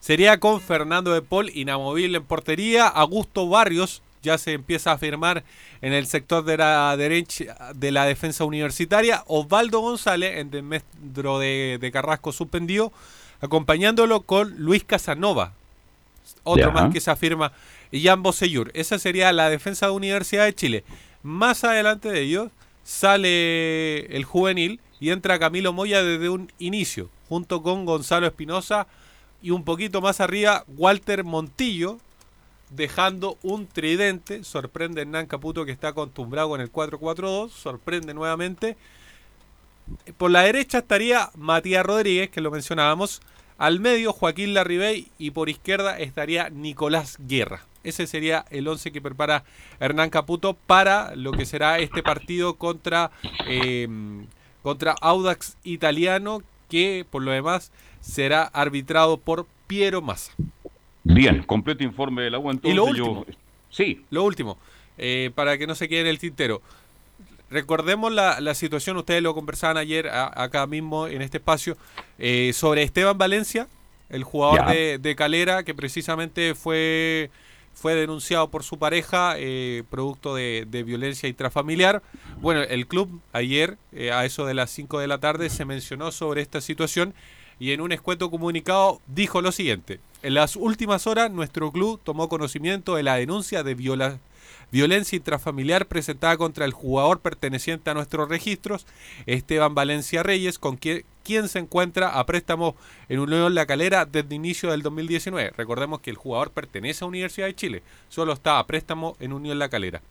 Sería con Fernando de Paul, inamovible en portería. Augusto Barrios ya se empieza a afirmar en el sector de la derecha de la defensa universitaria. Osvaldo González, en desmedro de, de Carrasco suspendido, acompañándolo con Luis Casanova. Otro ya. más que se afirma. Y Jan Bosellur. Esa sería la defensa de Universidad de Chile. Más adelante de ellos sale el juvenil y entra Camilo Moya desde un inicio, junto con Gonzalo Espinosa y un poquito más arriba Walter Montillo, dejando un tridente. Sorprende Hernán Caputo que está acostumbrado con el 4-4-2, sorprende nuevamente. Por la derecha estaría Matías Rodríguez, que lo mencionábamos. Al medio Joaquín Larribey y por izquierda estaría Nicolás Guerra. Ese sería el 11 que prepara Hernán Caputo para lo que será este partido contra, eh, contra Audax Italiano, que por lo demás será arbitrado por Piero Massa. Bien, completo informe de la U. y lo último, yo... sí. Lo último, eh, para que no se quede en el tintero. Recordemos la, la situación, ustedes lo conversaban ayer a, acá mismo en este espacio, eh, sobre Esteban Valencia, el jugador de, de, Calera, que precisamente fue, fue denunciado por su pareja, eh, producto de, violencia intrafamiliar. Bueno, el club ayer, eh, a eso de las 5 de la tarde, se mencionó sobre esta situación y en un escueto comunicado dijo lo siguiente. En las últimas horas, nuestro club tomó conocimiento de la denuncia de violación violencia intrafamiliar presentada contra el jugador perteneciente a nuestros registros, Esteban Valencia Reyes, con quien, se encuentra a préstamo en Unión La Calera desde inicio del 2019. Recordemos que el jugador pertenece a Universidad de Chile, solo está a préstamo en Unión La Calera.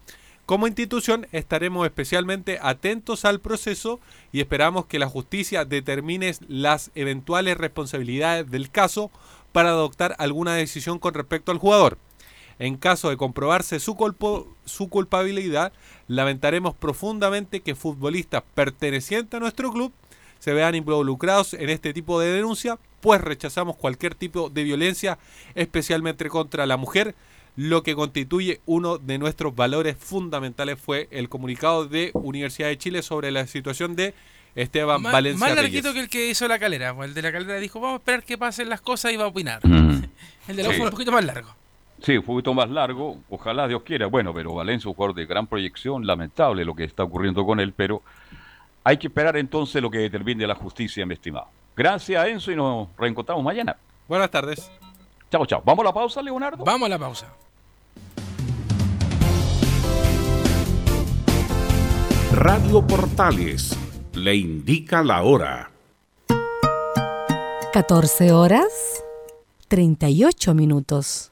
Como institución estaremos especialmente atentos al proceso y esperamos que la justicia determine las eventuales responsabilidades del caso para adoptar alguna decisión con respecto al jugador. En caso de comprobarse su, culpo- su culpabilidad, lamentaremos profundamente que futbolistas pertenecientes a nuestro club se vean involucrados en este tipo de denuncia, pues rechazamos cualquier tipo de violencia, especialmente contra la mujer, lo que constituye uno de nuestros valores fundamentales fue el comunicado de Universidad de Chile sobre la situación de Esteban Ma- Valencia más Reyes. larguito que el que hizo la calera. pues, El de la calera dijo, vamos a esperar que pasen las cosas y va a opinar. Mm. El de la Sí. fue un poquito más largo. Sí, un poquito más largo, ojalá Dios quiera. Bueno, pero Valencia, un jugador de gran proyección, lamentable lo que está ocurriendo con él, pero hay que esperar entonces lo que determine la justicia, mi estimado. Gracias, Enzo, y nos reencontramos mañana. Buenas tardes. Chao, chao. ¿Vamos a la pausa, Leonardo? Vamos a la pausa. Radio Portales le indica la hora. 14 horas 38 minutos.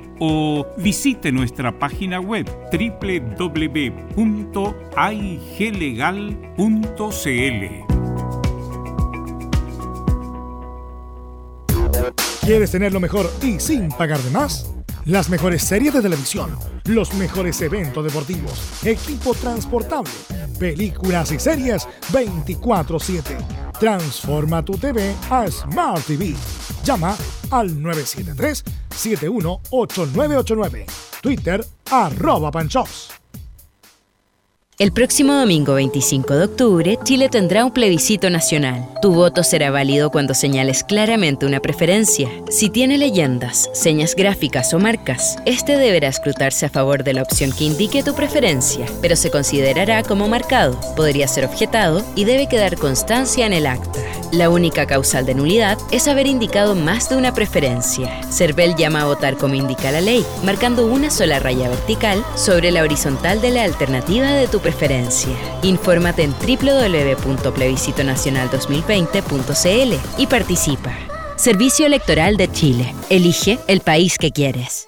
o visite nuestra página web www.aiglegal.cl. ¿Quieres tener lo mejor y sin pagar de más? Las mejores series de televisión, los mejores eventos deportivos, equipo transportable, películas y series 24/7. Transforma tu TV a Smart TV. Llama al 973-718989. Twitter arroba panchops. El próximo domingo 25 de octubre, Chile tendrá un plebiscito nacional. Tu voto será válido cuando señales claramente una preferencia. Si tiene leyendas, señas gráficas o marcas, este deberá escrutarse a favor de la opción que indique tu preferencia, pero se considerará como marcado, podría ser objetado y debe quedar constancia en el acta. La única causal de nulidad es haber indicado más de una preferencia. CERVEL llama a votar como indica la ley, marcando una sola raya vertical sobre la horizontal de la alternativa de tu preferencia. Infórmate en www.plebiscitonacional2020.cl y participa. Servicio Electoral de Chile. Elige el país que quieres.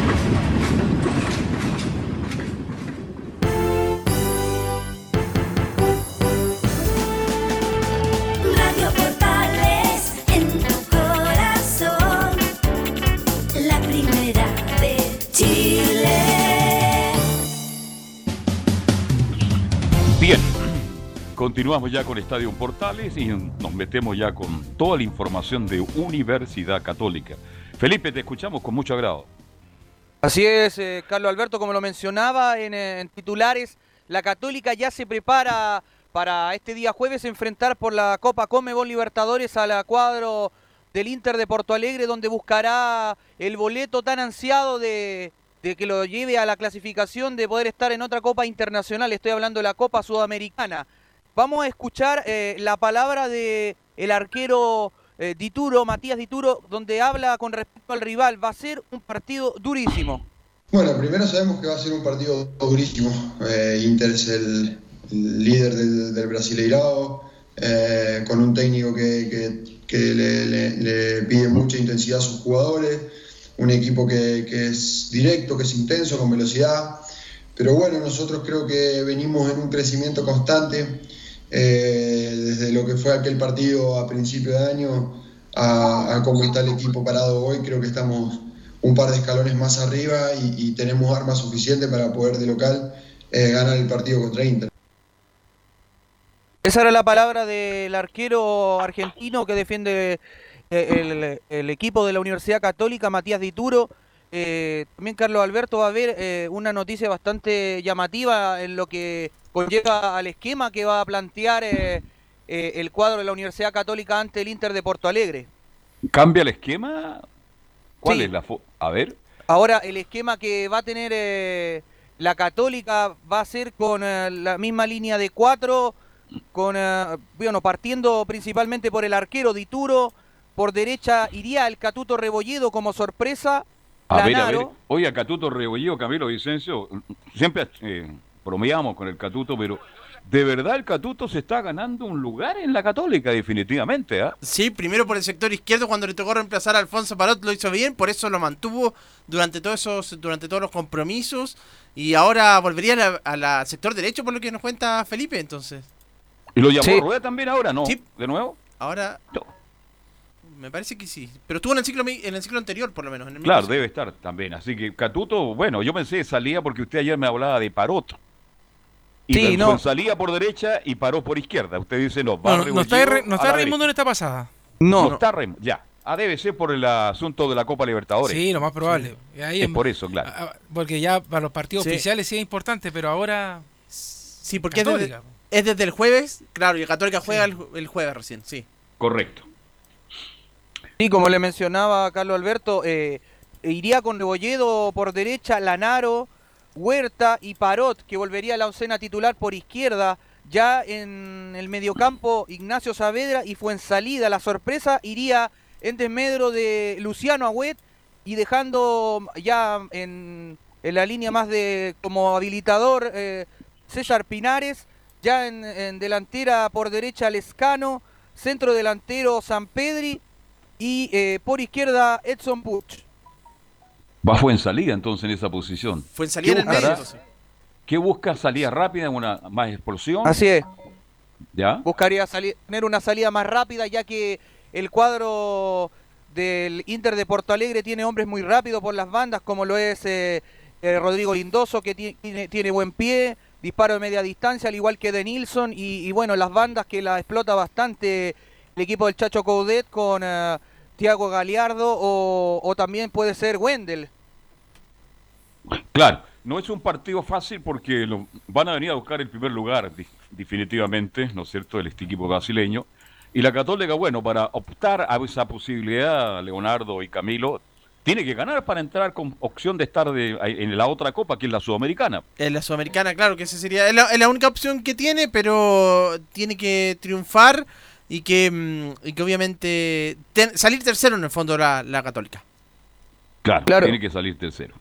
Continuamos ya con Estadio Portales y nos metemos ya con toda la información de Universidad Católica. Felipe, te escuchamos con mucho agrado. Así es, eh, Carlos Alberto, como lo mencionaba en, eh, en titulares, la Católica ya se prepara para este día jueves enfrentar por la Copa Comebol Libertadores a la cuadro del Inter de Porto Alegre, donde buscará el boleto tan ansiado de, de que lo lleve a la clasificación de poder estar en otra Copa Internacional. Estoy hablando de la Copa Sudamericana. Vamos a escuchar eh, la palabra de arquero eh, Dituro, Matías Dituro, donde habla con respecto al rival. Va a ser un partido durísimo. Bueno, primero sabemos que va a ser un partido durísimo. Eh, Inter es el, líder del, del Brasileirao, eh, con un técnico que, le, pide mucha intensidad a sus jugadores, un equipo que es directo, que es intenso, con velocidad. Pero bueno, nosotros creo que venimos en un crecimiento constante, eh, desde lo que fue aquel partido a principio de año a, a está el equipo parado hoy, creo que estamos un par de escalones más arriba y, y tenemos armas suficientes para poder de local eh, ganar el partido contra Inter. Esa era la palabra del arquero argentino que defiende eh, el, el equipo de la Universidad Católica, Matías Dituro. Eh, también Carlos Alberto va a ver eh, una noticia bastante llamativa en lo que conlleva al esquema que va a plantear eh, eh, el cuadro de la Universidad Católica ante el Inter de Porto Alegre. ¿Cambia el esquema? ¿Cuál Sí. es la fo- A ver. Ahora el esquema que va a tener la Católica va a ser con la misma línea de cuatro, con bueno partiendo principalmente por el arquero Dituro, por derecha iría el Catuto Rebolledo como sorpresa, A ver, a ver. Oye, a Catuto Rebolledo, Camilo Vicencio, siempre eh, bromeamos con el Catuto, pero de verdad el Catuto se está ganando un lugar en la Católica, definitivamente, ¿ah? Sí, primero por el sector izquierdo cuando le tocó reemplazar a Alfonso Parot lo hizo bien, por eso lo mantuvo durante todos esos durante todos los compromisos y ahora volvería al sector derecho por lo que nos cuenta Felipe, entonces. ¿Y lo llamó Sí. Rueda también ahora, no? ¿De nuevo? Ahora me parece que sí, pero estuvo en el ciclo en el ciclo anterior por lo menos, en el Claro, debe estar también. Así que Catuto, bueno, yo pensé que salía porque usted ayer me hablaba de Parot. Y Sí, no. salía por derecha y paró por izquierda. Usted dice, no, va No, no está, Re- no está Raimundo en esta pasada. No, está Raimundo, ya. Ah, debe ser por el asunto de la Copa Libertadores. Sí, lo más probable. Ahí es en- por eso, claro. Porque ya para los partidos Sí. oficiales sí es importante, pero ahora. Sí, porque es desde, Católica. es desde el jueves, claro, y el Católica juega el, el jueves recién, sí. Correcto. Sí, como le mencionaba Carlos Alberto, eh, iría con Rebolledo por derecha, Lanaro, Huerta y Parot, que volvería a la oncena titular por izquierda. Ya en el mediocampo, Ignacio Saavedra y Fuensalida. La sorpresa iría en desmedro de Luciano Agüet y dejando ya en, en la línea más de como habilitador eh, César Pinares. Ya en, en delantera por derecha Lescano, centro delantero San Pedri y eh, por izquierda Edson Puch. Va fue en salida entonces en esa posición. Fue en salida ¿Qué en el medio. ¿Qué busca? ¿Salida rápida, una más explosión? Así es. ¿Ya? Buscaría tener una salida más rápida ya que el cuadro del Inter de Porto Alegre tiene hombres muy rápidos por las bandas como lo es eh, eh, Rodrigo Lindoso que ti- tiene, tiene buen pie, disparo de media distancia al igual que de Nilsson y, y bueno las bandas que la explota bastante el equipo del Chacho Coudet con eh, Thiago Galiardo o, o también puede ser Wendel. Claro, no es un partido fácil porque lo- van a venir a buscar el primer lugar, di- definitivamente, ¿no es cierto?, el este equipo brasileño. Y la Católica, bueno, para optar a esa posibilidad, Leonardo y Camilo, tiene que ganar para entrar con opción de estar de- en la otra copa, que es la Sudamericana. En la Sudamericana, claro, que esa sería es la, es la única opción que tiene, pero tiene que triunfar y que, mm, y que obviamente ten- salir tercero en el fondo la, la Católica. Claro, Claro. tiene que salir tercero.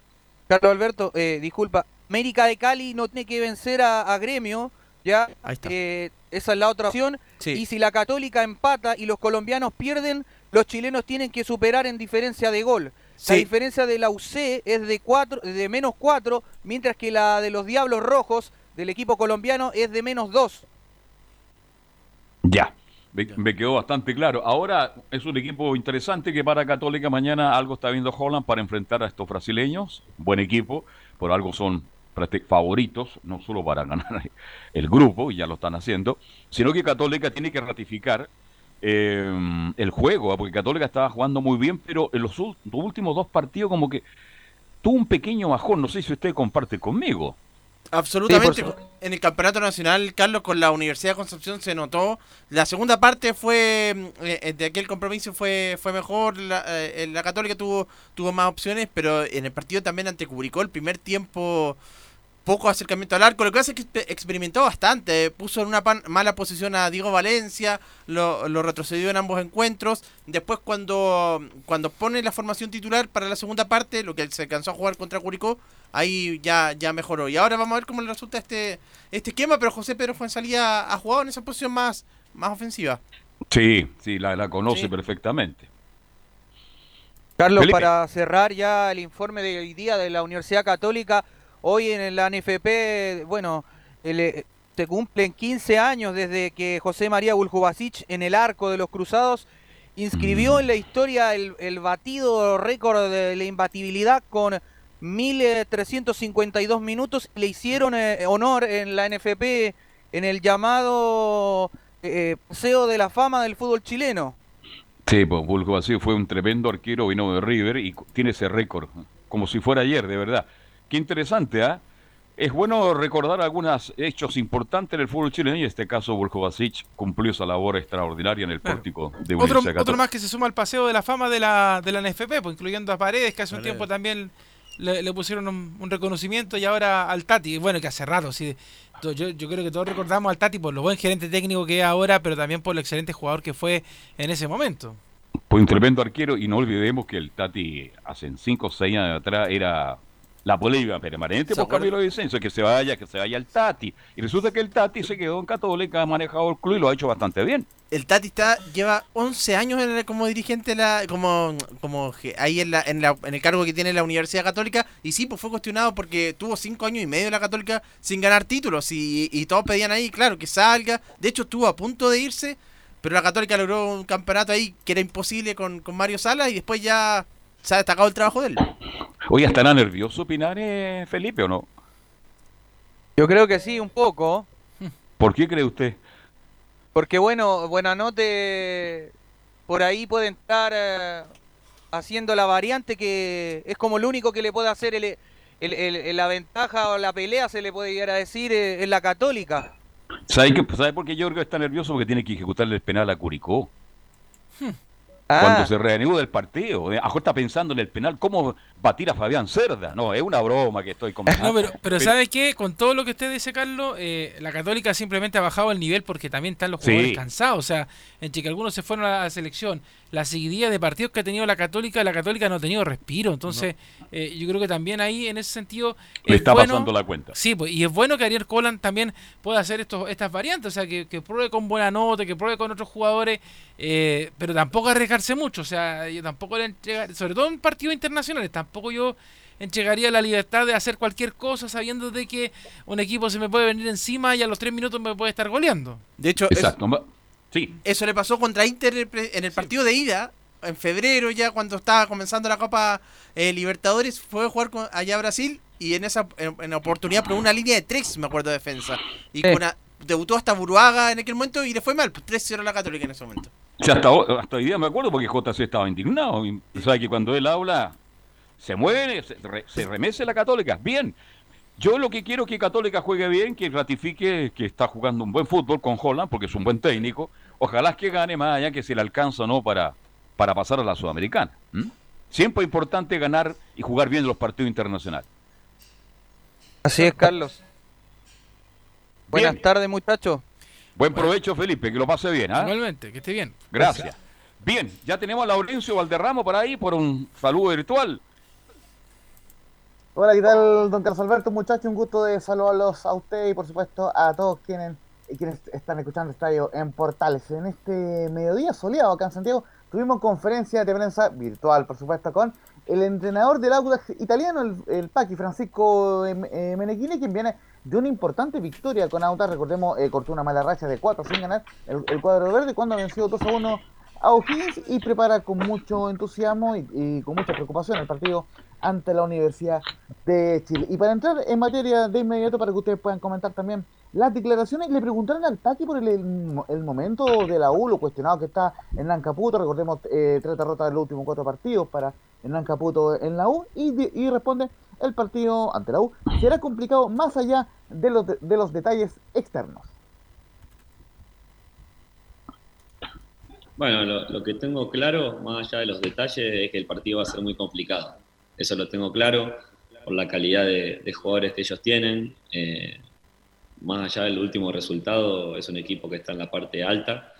Carlos Alberto, eh, disculpa, América de Cali no tiene que vencer a, a Gremio, ¿ya? Eh, esa es la otra opción. Y si la Católica empata y los colombianos pierden, los chilenos tienen que superar en diferencia de gol. La diferencia de la UC es de cuatro, de menos 4, mientras que la de los Diablos Rojos del equipo colombiano es de menos 2. Ya, me, me quedó bastante claro. Ahora es un equipo interesante que para Católica mañana algo está viendo Holland para enfrentar a estos brasileños. Buen equipo, por algo son favoritos, no solo para ganar el grupo, y ya lo están haciendo, sino que Católica tiene que ratificar eh, el juego, ¿ah? porque Católica estaba jugando muy bien, pero en los últimos dos partidos como que tuvo un pequeño bajón, no sé si usted comparte conmigo. Absolutamente. Sí, en el campeonato nacional, Carlos, con la Universidad de Concepción se notó. La segunda parte fue mm, eh, de aquel compromiso fue fue mejor. La, eh, la Católica tuvo tuvo más opciones, pero en el partido también ante Curicó, el primer tiempo poco acercamiento al arco. Lo que pasa es que exper- experimentó bastante. Puso en una pan- mala posición a Diego Valencia, lo, lo retrocedió en ambos encuentros. Después, cuando, cuando pone la formación titular para la segunda parte, lo que se alcanzó a jugar contra Curicó, ahí ya, ya mejoró. Y ahora vamos a ver cómo le resulta este, este esquema. Pero José Pedro Fuensalía ha jugado en esa posición más, más ofensiva. Sí, sí, la, la conoce Sí. perfectamente. Carlos, Felipe. para cerrar ya el informe de hoy día de la Universidad Católica, hoy en la NFP, bueno, el, eh, se cumplen 15 años desde que José María Buljubasic en el arco de los Cruzados inscribió en la historia el, el batido récord de la imbatibilidad con 1.352 minutos. Le hicieron eh, honor en la NFP en el llamado eh, Paseo de la Fama del fútbol chileno. Sí, pues Vacío fue un tremendo arquero, vino de River y tiene ese récord, como si fuera ayer, de verdad. Qué interesante, ¿ah? Es bueno recordar algunos hechos importantes en el fútbol chileno y en este caso Bulgo Vasic cumplió esa labor extraordinaria en el pórtico de Otro, otro más que se suma al paseo de la fama de la, de la NFP, pues, incluyendo a Paredes, que hace un tiempo también le, le pusieron un, un reconocimiento, y ahora al Tati. Bueno, que hace rato, sí. To- Yo, yo creo que todos recordamos al Tati por lo buen gerente técnico que es ahora, pero también por lo excelente jugador que fue en ese momento. Fue un tremendo arquero y no olvidemos que el Tati hace 5 o 6 años atrás era la polémica permanente ¿Se por acuerda? Camilo Vicencio, que se vaya, que se vaya el Tati. Y resulta que el Tati se quedó en Católica, ha manejado el club y lo ha hecho bastante bien. El Tati está, lleva 11 años en el- como dirigente, de la, como, como que ahí en, la, en, la- en el cargo que tiene la Universidad Católica. Y sí, pues fue cuestionado porque tuvo 5 años y medio en la Católica sin ganar títulos. Y, y todos pedían ahí, claro, que salga. De hecho, estuvo a punto de irse. Pero la Católica logró un campeonato ahí que era imposible con, con Mario Salas. Y después ya se ha destacado el trabajo de él. Oye, ¿estará nervioso Pinares, Felipe, o no? Yo creo que sí, un poco. ¿Por qué cree usted? Porque bueno, Buenanote por ahí puede estar eh, haciendo la variante que es como lo único que le puede hacer el, el- el- la ventaja o la pelea, se le puede llegar a decir, eh, en la católica. ¿Sabe, que, ¿Sabe por qué Jorge está nervioso? Porque tiene que ejecutarle el penal a Curicó. Ah. Cuando se reanuda el partido. Ajo está pensando en el penal, ¿cómo batir a Fabián Cerda? No, es una broma que estoy comentando. No, pero, pero ¿sabe qué? Con todo lo que usted dice, Carlos, eh, la Católica simplemente ha bajado el nivel porque también están los Sí. jugadores cansados. O sea, entre que algunos se fueron a la selección, la seguidilla de partidos que ha tenido la Católica, la Católica no ha tenido respiro. Entonces, eh, yo creo que también ahí, en ese sentido, Le es está bueno- pasando la cuenta. Sí, pues, y es bueno que Ariel Colan también pueda hacer estos, estas variantes, o sea, que, que pruebe con buena nota, que pruebe con otros jugadores, eh, pero tampoco arriesgarse mucho, o sea, yo tampoco le entregar, sobre todo en partidos internacionales, tampoco yo entregaría la libertad de hacer cualquier cosa sabiendo de que un equipo se me puede venir encima y a los tres minutos me puede estar goleando. De hecho, Exacto. Sí. Eso le pasó contra Inter en el partido de ida, en febrero ya cuando estaba comenzando la Copa eh, Libertadores, fue a jugar con, allá a Brasil y en esa en, en oportunidad por una línea de tres, me acuerdo, de defensa. Y Eh. con a- debutó hasta Buruaga en aquel momento y le fue mal, pues 3-0 a la Católica en ese momento. O sea, hasta, hasta hoy día me acuerdo porque JC estaba indignado. Y sabe que cuando él habla, se mueve, se, re- se remece la Católica. Bien. Yo lo que quiero es que Católica juegue bien, que ratifique que está jugando un buen fútbol con Holland, porque es un buen técnico. Ojalá que gane más allá que si le alcanza o no para, para pasar a la Sudamericana. Siempre es importante ganar y jugar bien los partidos internacionales. Así es, Carlos. Buenas tardes, muchachos. Buen provecho, Felipe, que lo pase bien. Igualmente, que esté bien. Gracias. Bien, ya tenemos a Laurencio Valderramo por ahí por un saludo virtual. Hola, ¿qué tal, don Carlos Alberto? Muchachos, un gusto de saludarlos a usted y, por supuesto, a todos quienes, quienes están escuchando Estadio en Portales. En este mediodía soleado acá en Santiago, tuvimos conferencia de prensa virtual, por supuesto, con el entrenador del Audax italiano, el, el Paqui, Francisco eh, Menechini, quien viene de una importante victoria con Audax. Recordemos, eh, cortó una mala racha de 4 sin ganar el, el cuadro verde cuando venció 2 a 1 a O'Higgins y prepara con mucho entusiasmo y, y con mucha preocupación el partido ante la Universidad de Chile. Y para entrar en materia de inmediato, para que ustedes puedan comentar también las declaraciones, le preguntaron al Tati por el, el, momento de la U, lo cuestionado que está en Lancaputo, recordemos eh, tres derrotas en los últimos cuatro partidos para en Lancaputo en la U, y, y responde el partido ante la U será complicado más allá de los, de, de los detalles externos. Bueno, lo, que tengo claro, más allá de los detalles, es que el partido va a ser muy complicado. Eso lo tengo claro por la calidad de, de jugadores que ellos tienen. Eh, más allá del último resultado, es un equipo que está en la parte alta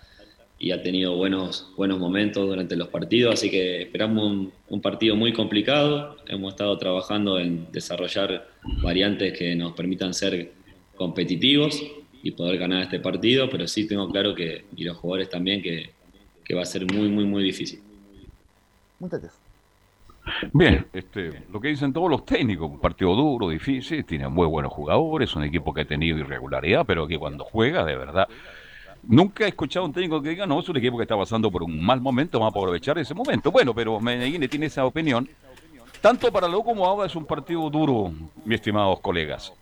y ha tenido buenos, buenos momentos durante los partidos, así que esperamos un, un partido muy complicado. Hemos estado trabajando en desarrollar variantes que nos permitan ser competitivos y poder ganar este partido, pero sí tengo claro que, y los jugadores también, que, que va a ser muy, muy, muy difícil. Muchas gracias. Bien, este, lo que dicen todos los técnicos, un partido duro, difícil, tiene muy buenos jugadores, un equipo que ha tenido irregularidad, pero que cuando juega, de verdad, nunca he escuchado a un técnico que diga, no, es un equipo que está pasando por un mal momento, vamos a aprovechar ese momento. Bueno, pero Medellín tiene esa opinión. Tanto para lo como ahora es un partido duro, mis estimados colegas.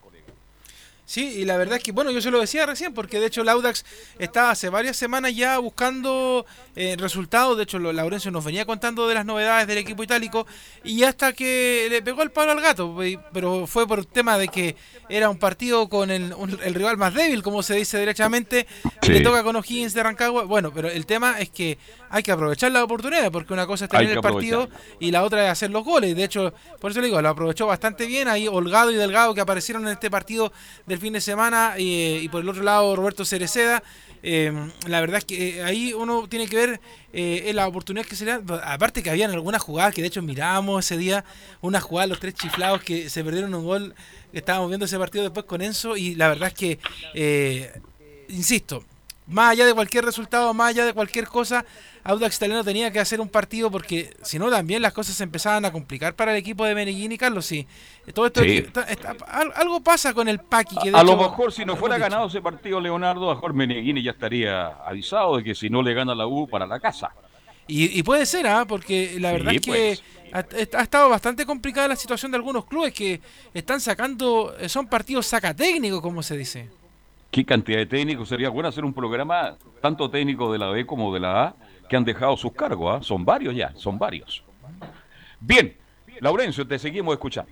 Sí, y la verdad es que, bueno, yo se lo decía recién, porque de hecho el Audax está hace varias semanas ya buscando eh, resultados. De hecho, Laurencio nos venía contando de las novedades del equipo itálico y hasta que le pegó el palo al gato, pero fue por tema de que era un partido con el, un, el rival más débil, como se dice derechamente, sí. le toca con O'Higgins de Rancagua. Bueno, pero el tema es que hay que aprovechar la oportunidad, porque una cosa es tener el partido y la otra es hacer los goles. De hecho, por eso le digo, lo aprovechó bastante bien. Ahí Holgado y Delgado que aparecieron en este partido del fin de semana y, por el otro lado Roberto Cereceda. Eh, la verdad es que eh, ahí uno tiene que ver eh, la oportunidad que se le da. Aparte que habían algunas jugadas que de hecho mirábamos ese día, una jugada los tres chiflados que se perdieron un gol. Estábamos viendo ese partido después con Enzo y la verdad es que, eh, insisto, más allá de cualquier resultado, más allá de cualquier cosa, Audax Italiano tenía que hacer un partido porque si no también las cosas se empezaban a complicar para el equipo de Medellín y Carlos. Sí, todo esto Sí. está- está- algo pasa con el Paqui. Que de A hecho- lo mejor si no fuera ganado ese partido Leonardo, a Jorge Meneghini ya estaría avisado de que si no le gana la U para la casa. Y, y puede ser, ¿ah? porque la Sí, verdad es que pues. ha, ha estado bastante complicada la situación de algunos clubes que están sacando, son partidos sacatécnicos, como se dice. ¿Qué cantidad de técnicos? Sería bueno hacer un programa, tanto técnico de la B como de la A, que han dejado sus cargos. ¿ah? Son varios ya, son varios. Bien, Laurencio, te seguimos escuchando.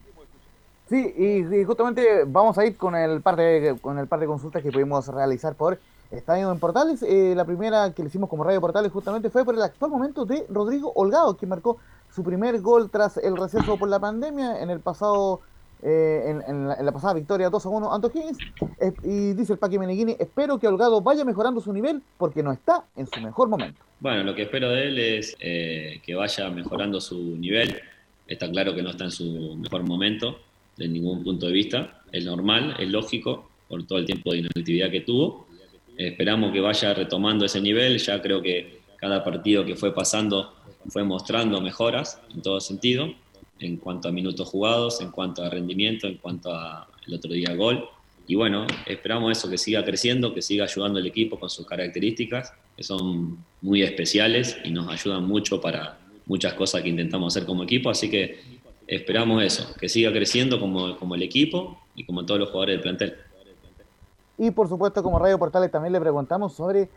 Sí, y, y justamente vamos a ir con el par de, con el par de consultas que pudimos realizar por Estadio en Portales. Eh, la primera que le hicimos como Radio Portales justamente fue por el actual momento de Rodrigo Holgado, que marcó su primer gol tras el receso por la pandemia en el pasado eh, en, la, pasada victoria 2 a 1 ante Higgins. Eh, y dice el Paqui Meneghini, espero que Holgado vaya mejorando su nivel porque no está en su mejor momento. Bueno, lo que espero de él es eh, que vaya mejorando su nivel. Está claro que no está en su mejor momento, de ningún punto de vista. Es normal, es lógico, por todo el tiempo de inactividad que tuvo. Esperamos que vaya retomando ese nivel. Ya creo que cada partido que fue pasando fue mostrando mejoras en todo sentido, en cuanto a minutos jugados, en cuanto a rendimiento, en cuanto a el otro día gol. Y bueno, esperamos eso, que siga creciendo, que siga ayudando al equipo con sus características, que son muy especiales y nos ayudan mucho para muchas cosas que intentamos hacer como equipo. Así que esperamos eso, que siga creciendo como, como el equipo y como todos los jugadores del plantel. Y por supuesto, como Radio Portales también le preguntamos sobre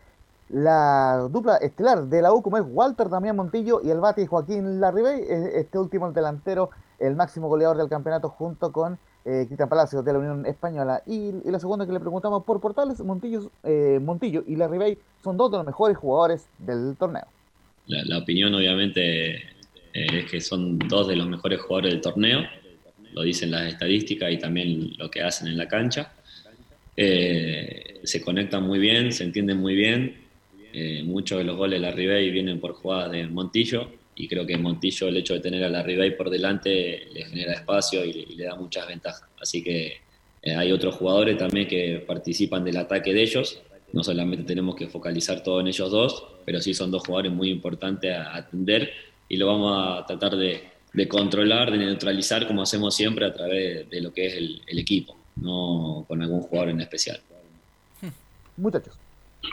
la dupla estelar de la U, como es Walter Damián Montillo y el bate Joaquín Larribey. Este último, el delantero, el máximo goleador del campeonato junto con eh, Cristian Palacios de la Unión Española. Y, y la segunda que le preguntamos por Portales, Montillo, eh, Montillo y Larribey son dos de los mejores jugadores del torneo. La, la opinión obviamente eh, es que son dos de los mejores jugadores del torneo, lo dicen las estadísticas y también lo que hacen en la cancha. Eh, se conectan muy bien, se entienden muy bien. Eh, muchos de los goles de la Ribey vienen por jugadas de Montillo y creo que Montillo el hecho de tener a la Ribey por delante le genera espacio y, le da muchas ventajas. Así que eh, hay otros jugadores también que participan del ataque de ellos. No solamente tenemos que focalizar todo en ellos dos, pero sí son dos jugadores muy importantes a atender y lo vamos a tratar de, controlar, de neutralizar como hacemos siempre a través de lo que es el, el equipo, no con algún jugador en especial. Muchachos.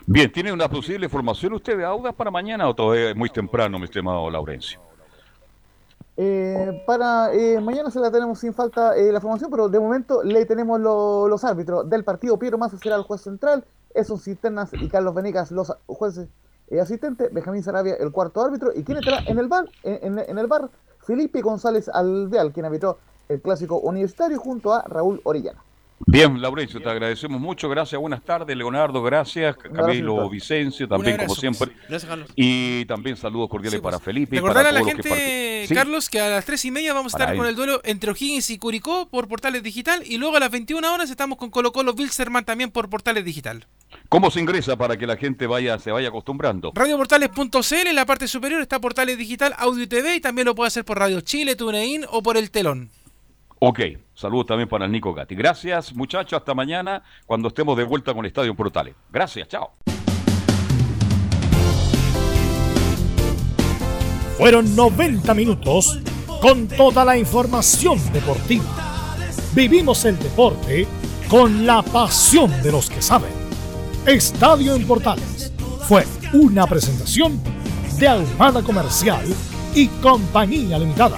Bien, ¿tiene una posible formación usted de Audas para mañana o todavía es muy temprano, mi estimado Laurencio? Eh, para eh, mañana se la tenemos sin falta eh, la formación, pero de momento le tenemos lo- los árbitros del partido. Piero Massa será el juez central, Eson Cisternas y Carlos Venegas los jueces eh, asistentes, Benjamín Sarabia el cuarto árbitro. ¿Y quién estará en el bar? En, el bar, Felipe González Alveal, quien arbitró el clásico universitario junto a Raúl Orellana. Bien, Laurencio, te agradecemos mucho. Gracias, buenas tardes. Leonardo, gracias. Camilo, Vicencio, también como siempre. Gracias, Carlos. Y también saludos cordiales para Felipe. y Recordar para a la todos los que gente. Sí. Carlos, que a las 3 y media vamos a estar con el duelo entre O'Higgins y Curicó por Portales Digital. Y luego a las 21 horas estamos con Colo Colo Wilstermann también por Portales Digital. ¿Cómo se ingresa para que la gente vaya, se vaya acostumbrando? Radioportales.cl en la parte superior está Portales Digital, Audio y TV y también lo puede hacer por Radio Chile, TuneIn o por el telón. Ok, saludos también para el Nico Gatti. Gracias, muchachos. Hasta mañana cuando estemos de vuelta con el Estadio Portales. Gracias, chao. Fueron 90 minutos con toda la información deportiva. Vivimos el deporte con la pasión de los que saben. Estadio en Portales fue una presentación de Ahumada Comercial y Compañía Limitada.